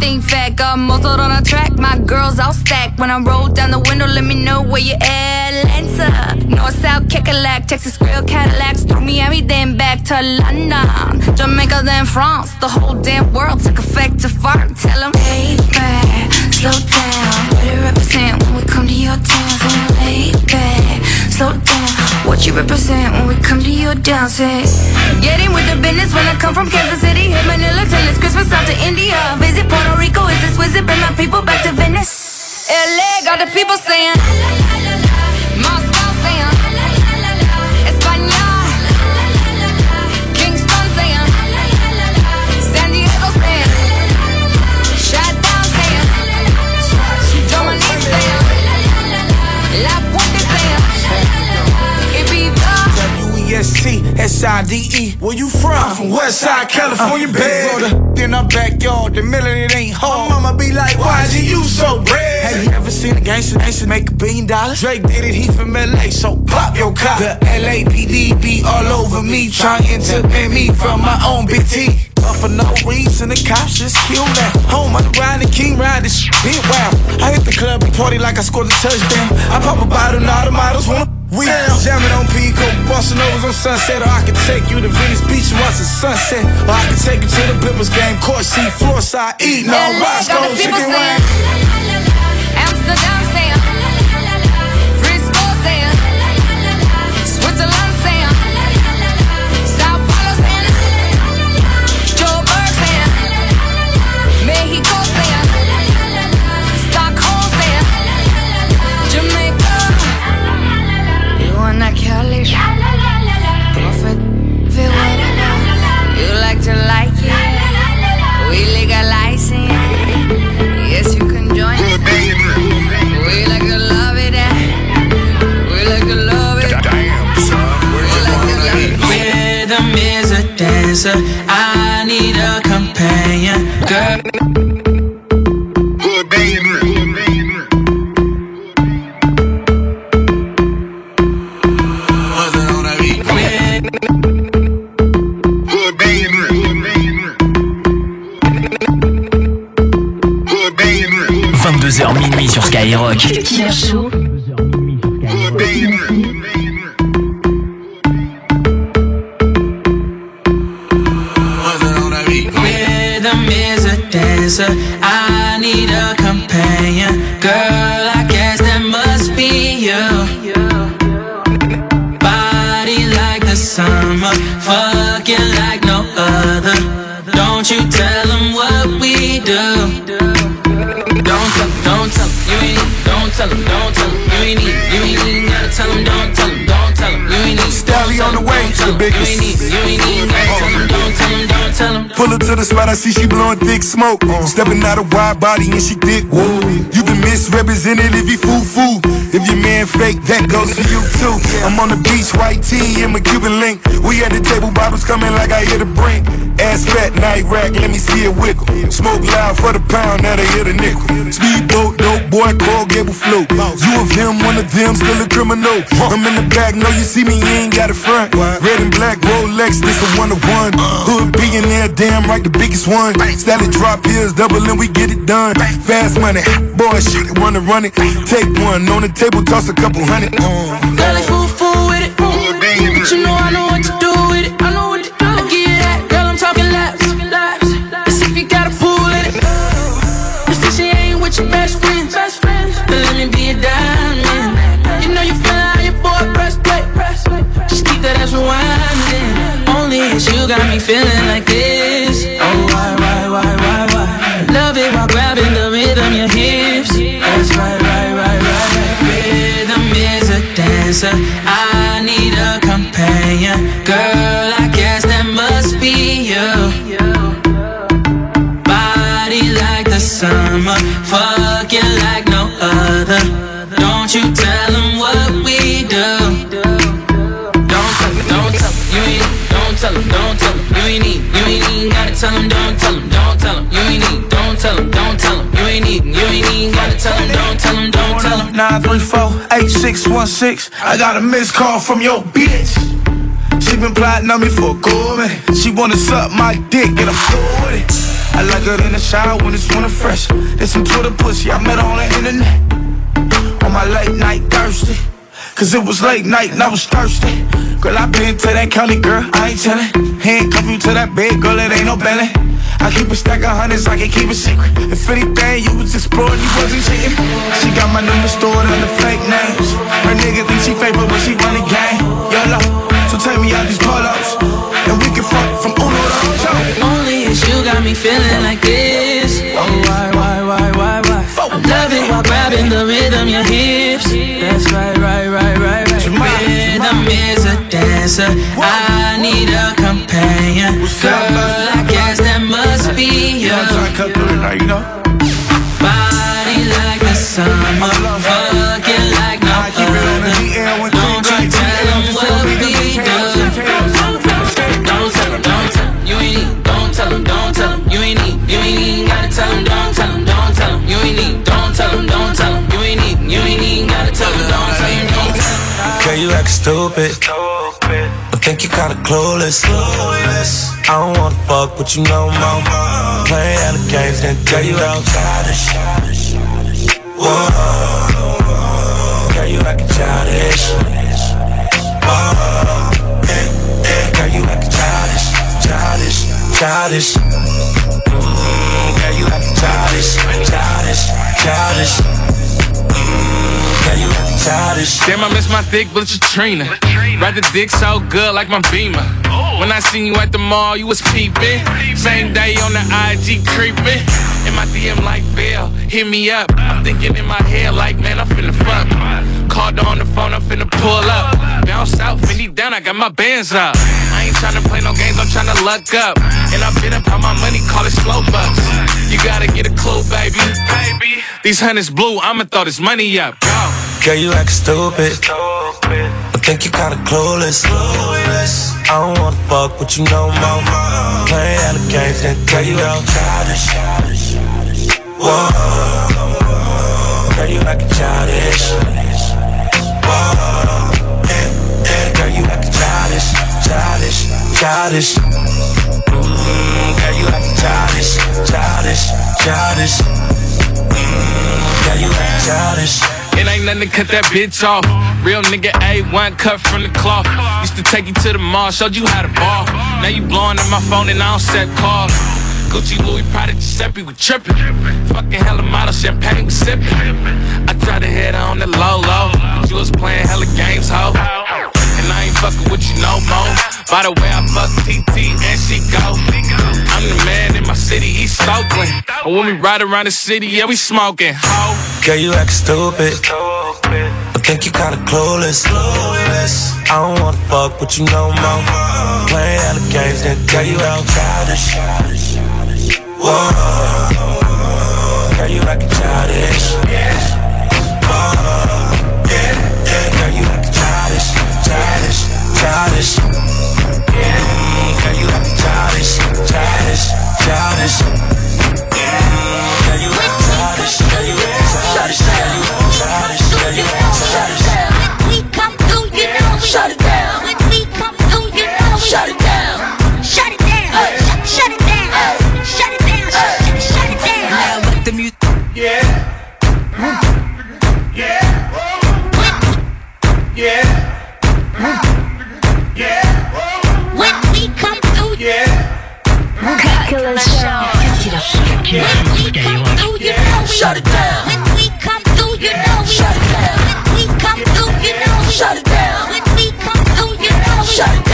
Everything fat, got muzzled on a track. My girls all stacked. When I roll down the window, let me know where you at. Atlanta, North, South, Kekalak, Texas, Grill, Cadillacs. Through Miami, then back to London. Jamaica, then France. The whole damn world took effect to fart. Tell them, hey, back, slow down. What Better represent when we come to your town. Say, hey, back, slow down. What you represent when we come to your dance get in with the business when I come from Kansas City. Hit Manila till it's Christmas out to India. Visit Puerto Rico, is this visit? Bring my people back to Venice. LA got the people saying, Moscow W-E-S-T-S-I-D-E. Where you from? I'm from Westside, California, uh, baby. Roll the in our backyard, the million it ain't hard. My mama be like, why is you so red? Have you ever seen a gangster, gangster make a billion dollars? Drake did it, he from LA, so pop your cop. The LAPD be all over me, trying to ban me from my own big T. But for no reason, the cops just kill that. Home, I'm riding the king, ride this shit wild. I hit the club and party like I scored a touchdown. I pop a bottle, and all the models wanna we jamming on Pico, busting overs on Sunset, or I can take you to Venice Beach and watch the sunset, or I can take you to the Clippers game, court seat, floor side, eating all LA Roscoe chicken wings. Amsterdam Stepping out a wide body and she thick. Whoa. You been misrepresented if you foo foo. If your man fake, that goes for you too. I'm on the beach, white tee in my Cuban link. We at the table, bottles coming like I hit a brink. Ass fat, night rack, let me see it wiggle. Smoke loud for the pound, now they hit a nickel. Speedboat, dope boy, Coral Gable flu. You of him, one of them, still a criminal. I'm in the back, know you see me, you ain't got a front. Red and black Rolex, this a one of one. Hood billionaire, damn right, the biggest one. Style drop pills, double and we get it done. Fast money, boy, shit, it, wanna run it. Take one on the table, toss a couple hundred. Uh. Girl, like fool, fool with it. But you know I know what to do with it. I know what to do. I give you that, girl. I'm talking laps. Let's see if you got a pool in it. You see she ain't with your best friends. Then let me be a diamond. You know you feel how your boy press play. Just keep that ass rewinding. Only it's you got me feeling like this. A dancer. I need a companion. Girl, I guess that must be you. Body like the summer, fucking like no other. Don't you tell them what we do. Don't tell them, don't tell them, you ain't, don't tell them, don't tell them, you ain't need, you ain't even gotta tell them, don't tell them, don't tell them, you ain't need, 934-8616. I got a missed call from your bitch. She been plotting on me for a good minute. She wanna suck my dick and I'm with it. I like her in the shower when it's winter fresh. There's some Twitter pussy, I met on the internet. On my late night thirsty. Cause it was late night and I was thirsty. Girl, I been to that county, girl, I ain't tellin'. Handcuff you to that bed, girl, it ain't no belly. I keep a stack of hundreds, I can keep a secret. If anything, you was exploring, you wasn't cheating. She got my number stored under fake names. Her nigga think she favorite when she run the game. YOLO, so take me out these polos. And we can fuck from Uno to Ocho. Only it's you got me feeling like this. Oh, why, why, why, why, why? I love it while grabbing the rhythm, your hips. A dancer. I need a companion. Girl, I guess that must be you. Body like the summer, fucking like no other. Don't you tell them what we do. Don't don't you ain't need. Don't don't you ain't need. You ain't gotta don't don't you ain't need. Don't don't you ain't need. You ain't gotta don't don't. Girl, you act stupid. Think you kinda clueless. clueless. I don't wanna fuck with you no more. Playing the games, then tell you out childish. Whoa. Girl, you acting childish. Whoa. Yeah, yeah. Girl, you acting childish, childish, childish. Mm, girl, you acting childish, childish, childish. Damn, I miss my thick bitch Trina. Ride the dick so good like my beamer. When I seen you at the mall, you was peeping. Same day on the IG creeping. In my DM like Phil, hit me up. I'm thinking in my head like, man, I'm finna fuck. Called her on the phone, I'm finna pull up. Bounce out, Fendi down, I got my bands up. I ain't tryna play no games, I'm tryna luck up. And I've been up on my money, call it slow bucks. You gotta get a clue, baby. Baby, these hundreds blue, I'ma throw this money up. Go. Girl, you act stupid. I think you kinda clueless. I don't wanna fuck with you no more. Playing hella games, then tell you out childish. Whoa. Girl, you acting childish. Whoa. Girl, you acting childish, childish, childish. Mm, girl, you acting childish, childish, childish. Mm, girl, you acting childish. It ain't nothing to cut that bitch off. Real nigga A1 cut from the cloth. Used to take you to the mall, showed you how to ball. Now you blowing up my phone and I don't set calls. Gucci, Louis, Prada, Giuseppe, we trippin'. Fucking hella model, champagne, we sippin'. I tried to hit on the low low, but you was playing hella games, ho. Fucking with you no more. By the way, I fuck TT and she go. I'm the man in my city, East Oakland. And when we ride around the city, yeah, we smoking, ho. Girl, you act stupid. I think you kinda clueless. I don't wanna fuck with you no more. Playing hella games, then tell you out childish. Whoa. Girl, you acting childish. Childish. Mm, girl, you acting childish, childish, childish. Mm, girl, you acting childish, girl, you acting childish, girl, you acting childish, girl, you acting childish. We come through, you know we shut it down. When we come through, you know we shut it down. shit from a scale up. Shut it down. When we come through, you know we shut it down. When we come through, you know we shut it down. When we come through, you know we shut it down.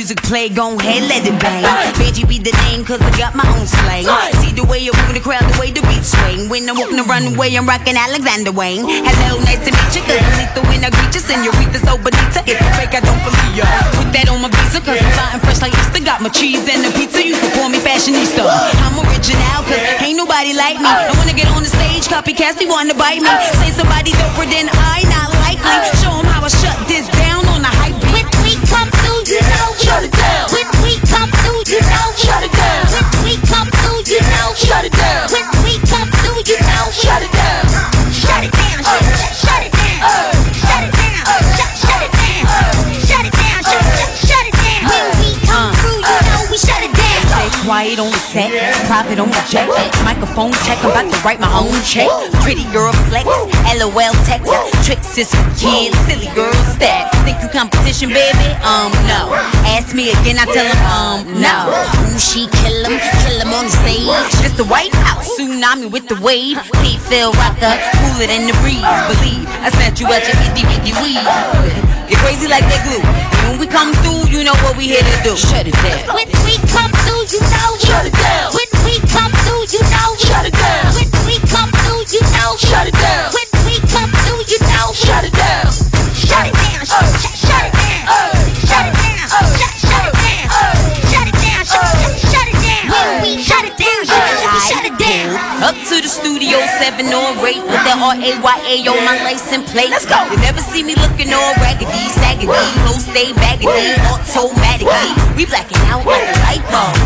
Play, gon' head, let it bang. Benji be the name, cause I got my own slang. See the way you move the crowd, the way the beat swing. When I'm walking the runway, I'm rocking Alexander Wang. Hello, nice to meet you, cause lethal when I greet you. Senorita, so bonita. If you fake, I don't believe ya. Put that on my visa, cause I'm fine fresh like Easter. Got my cheese and the pizza, you can call me fashionista. I'm original, cause ain't nobody like me. I wanna get on the stage, copycats, they wanna bite me. Say somebody doper than I, not likely. Show 'em how I shut it down. When we come through, you know, shut it down. When we come through, you know, shut it down. When we come through, you know, shut it down. Shut it down, shut, shut, it down. Shut it profit on the check. Microphone check, I'm about to write my own check. Pretty girl flex, LOL text. Tricks is for kids, silly girl stat. Think you competition, baby? Um, no. Ask me again, I tell him, um, no. Ooh, she kill him, kill him on the stage. It's the White House, tsunami with the wave. Pete Phil rocker, cooler than the breeze. Believe, I sent you at your itty bitty weed. Get crazy like that glue. When we come through, you know what we here to do. Shut it down. When we come through, you know. Shut it down. When we come through, you know. Shut it down. When we come through, you know. Shut it down. When we come through, you know. Shut it down. Shut it down. Shut, shut, shut it down. Shut it down. Shut, shut it down. Shut it down. Shut, shut, shut it down. When we shut it down, you know we shut it down. Up to the studio, seven on rate with the R A Y A on my license plate. Let's go. You never see me looking all raggedy, saggedy, no stay baggedy, automatically. We blacking out like a light bulb.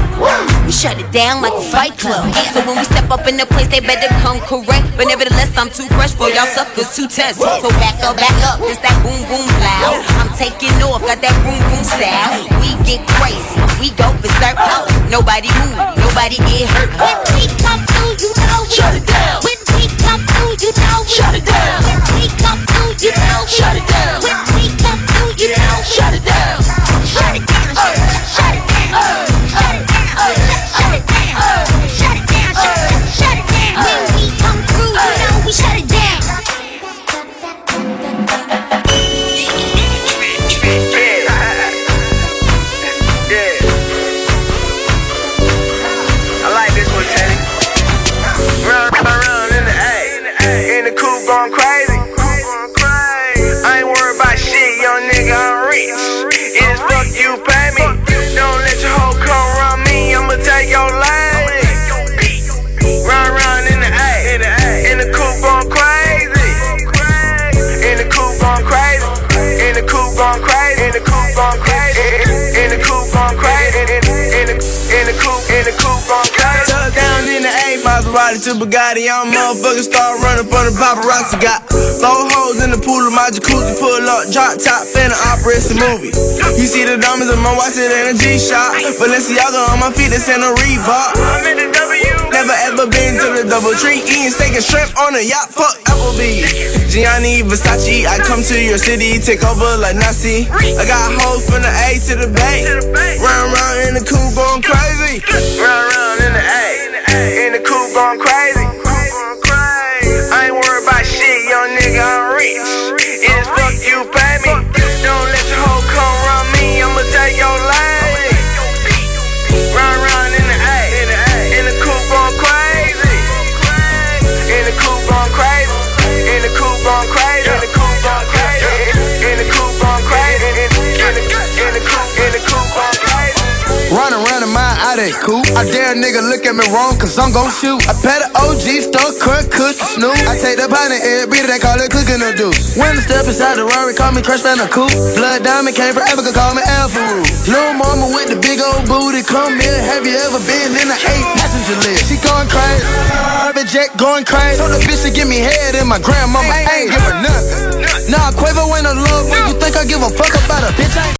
We shut it down like a fight club. So when we step up in the place, they better come correct. But nevertheless, I'm too fresh for y'all suckers to test. So back up, back up, it's that boom boom loud. I'm taking off, got that boom boom style. We get crazy, we go berserk. Nobody move, nobody get hurt. When we come through, you know. Shut it down. Shut it down. Shut it down. Shut it down. Maserati to Bugatti. I'm a motherfucker start running from the paparazzi. Got four holes in the pool of my jacuzzi. Pull up, drop top, finna operate the movie. You see the diamonds in my watch, it ain't a G-Shock. Balenciaga on my feet, it's in a Reebok. I'm in the W. Never ever been to the double tree. Eating steak and shrimp on a yacht, fuck Applebee's. Gianni Versace, I come to your city, take over like Nazi. I got hoes from the A to the Bay. Round, round in the coupe going crazy. Round, round in the A. Coupe going crazy. I ain't worried about shit, young nigga, I'm rich. In my that coupe. I dare a nigga look at me wrong, cause I'm gon' shoot. I pet an OG, stuck, crunk, kush, snoop. I take the pint of every they call it cooking the deuce. When I step inside the Rari, call me Crash Bandicoot. Blood diamond came forever, could call me Alpha Roo. Lil' mama with the big old booty, come here. Have you ever been in the eight passenger list? She going crazy. Private jet going crazy. Told the bitch to give me head in my grandmama. I ain't give her nothing. Nah, Quavo ain't a love, but you think I give a fuck about a bitch? I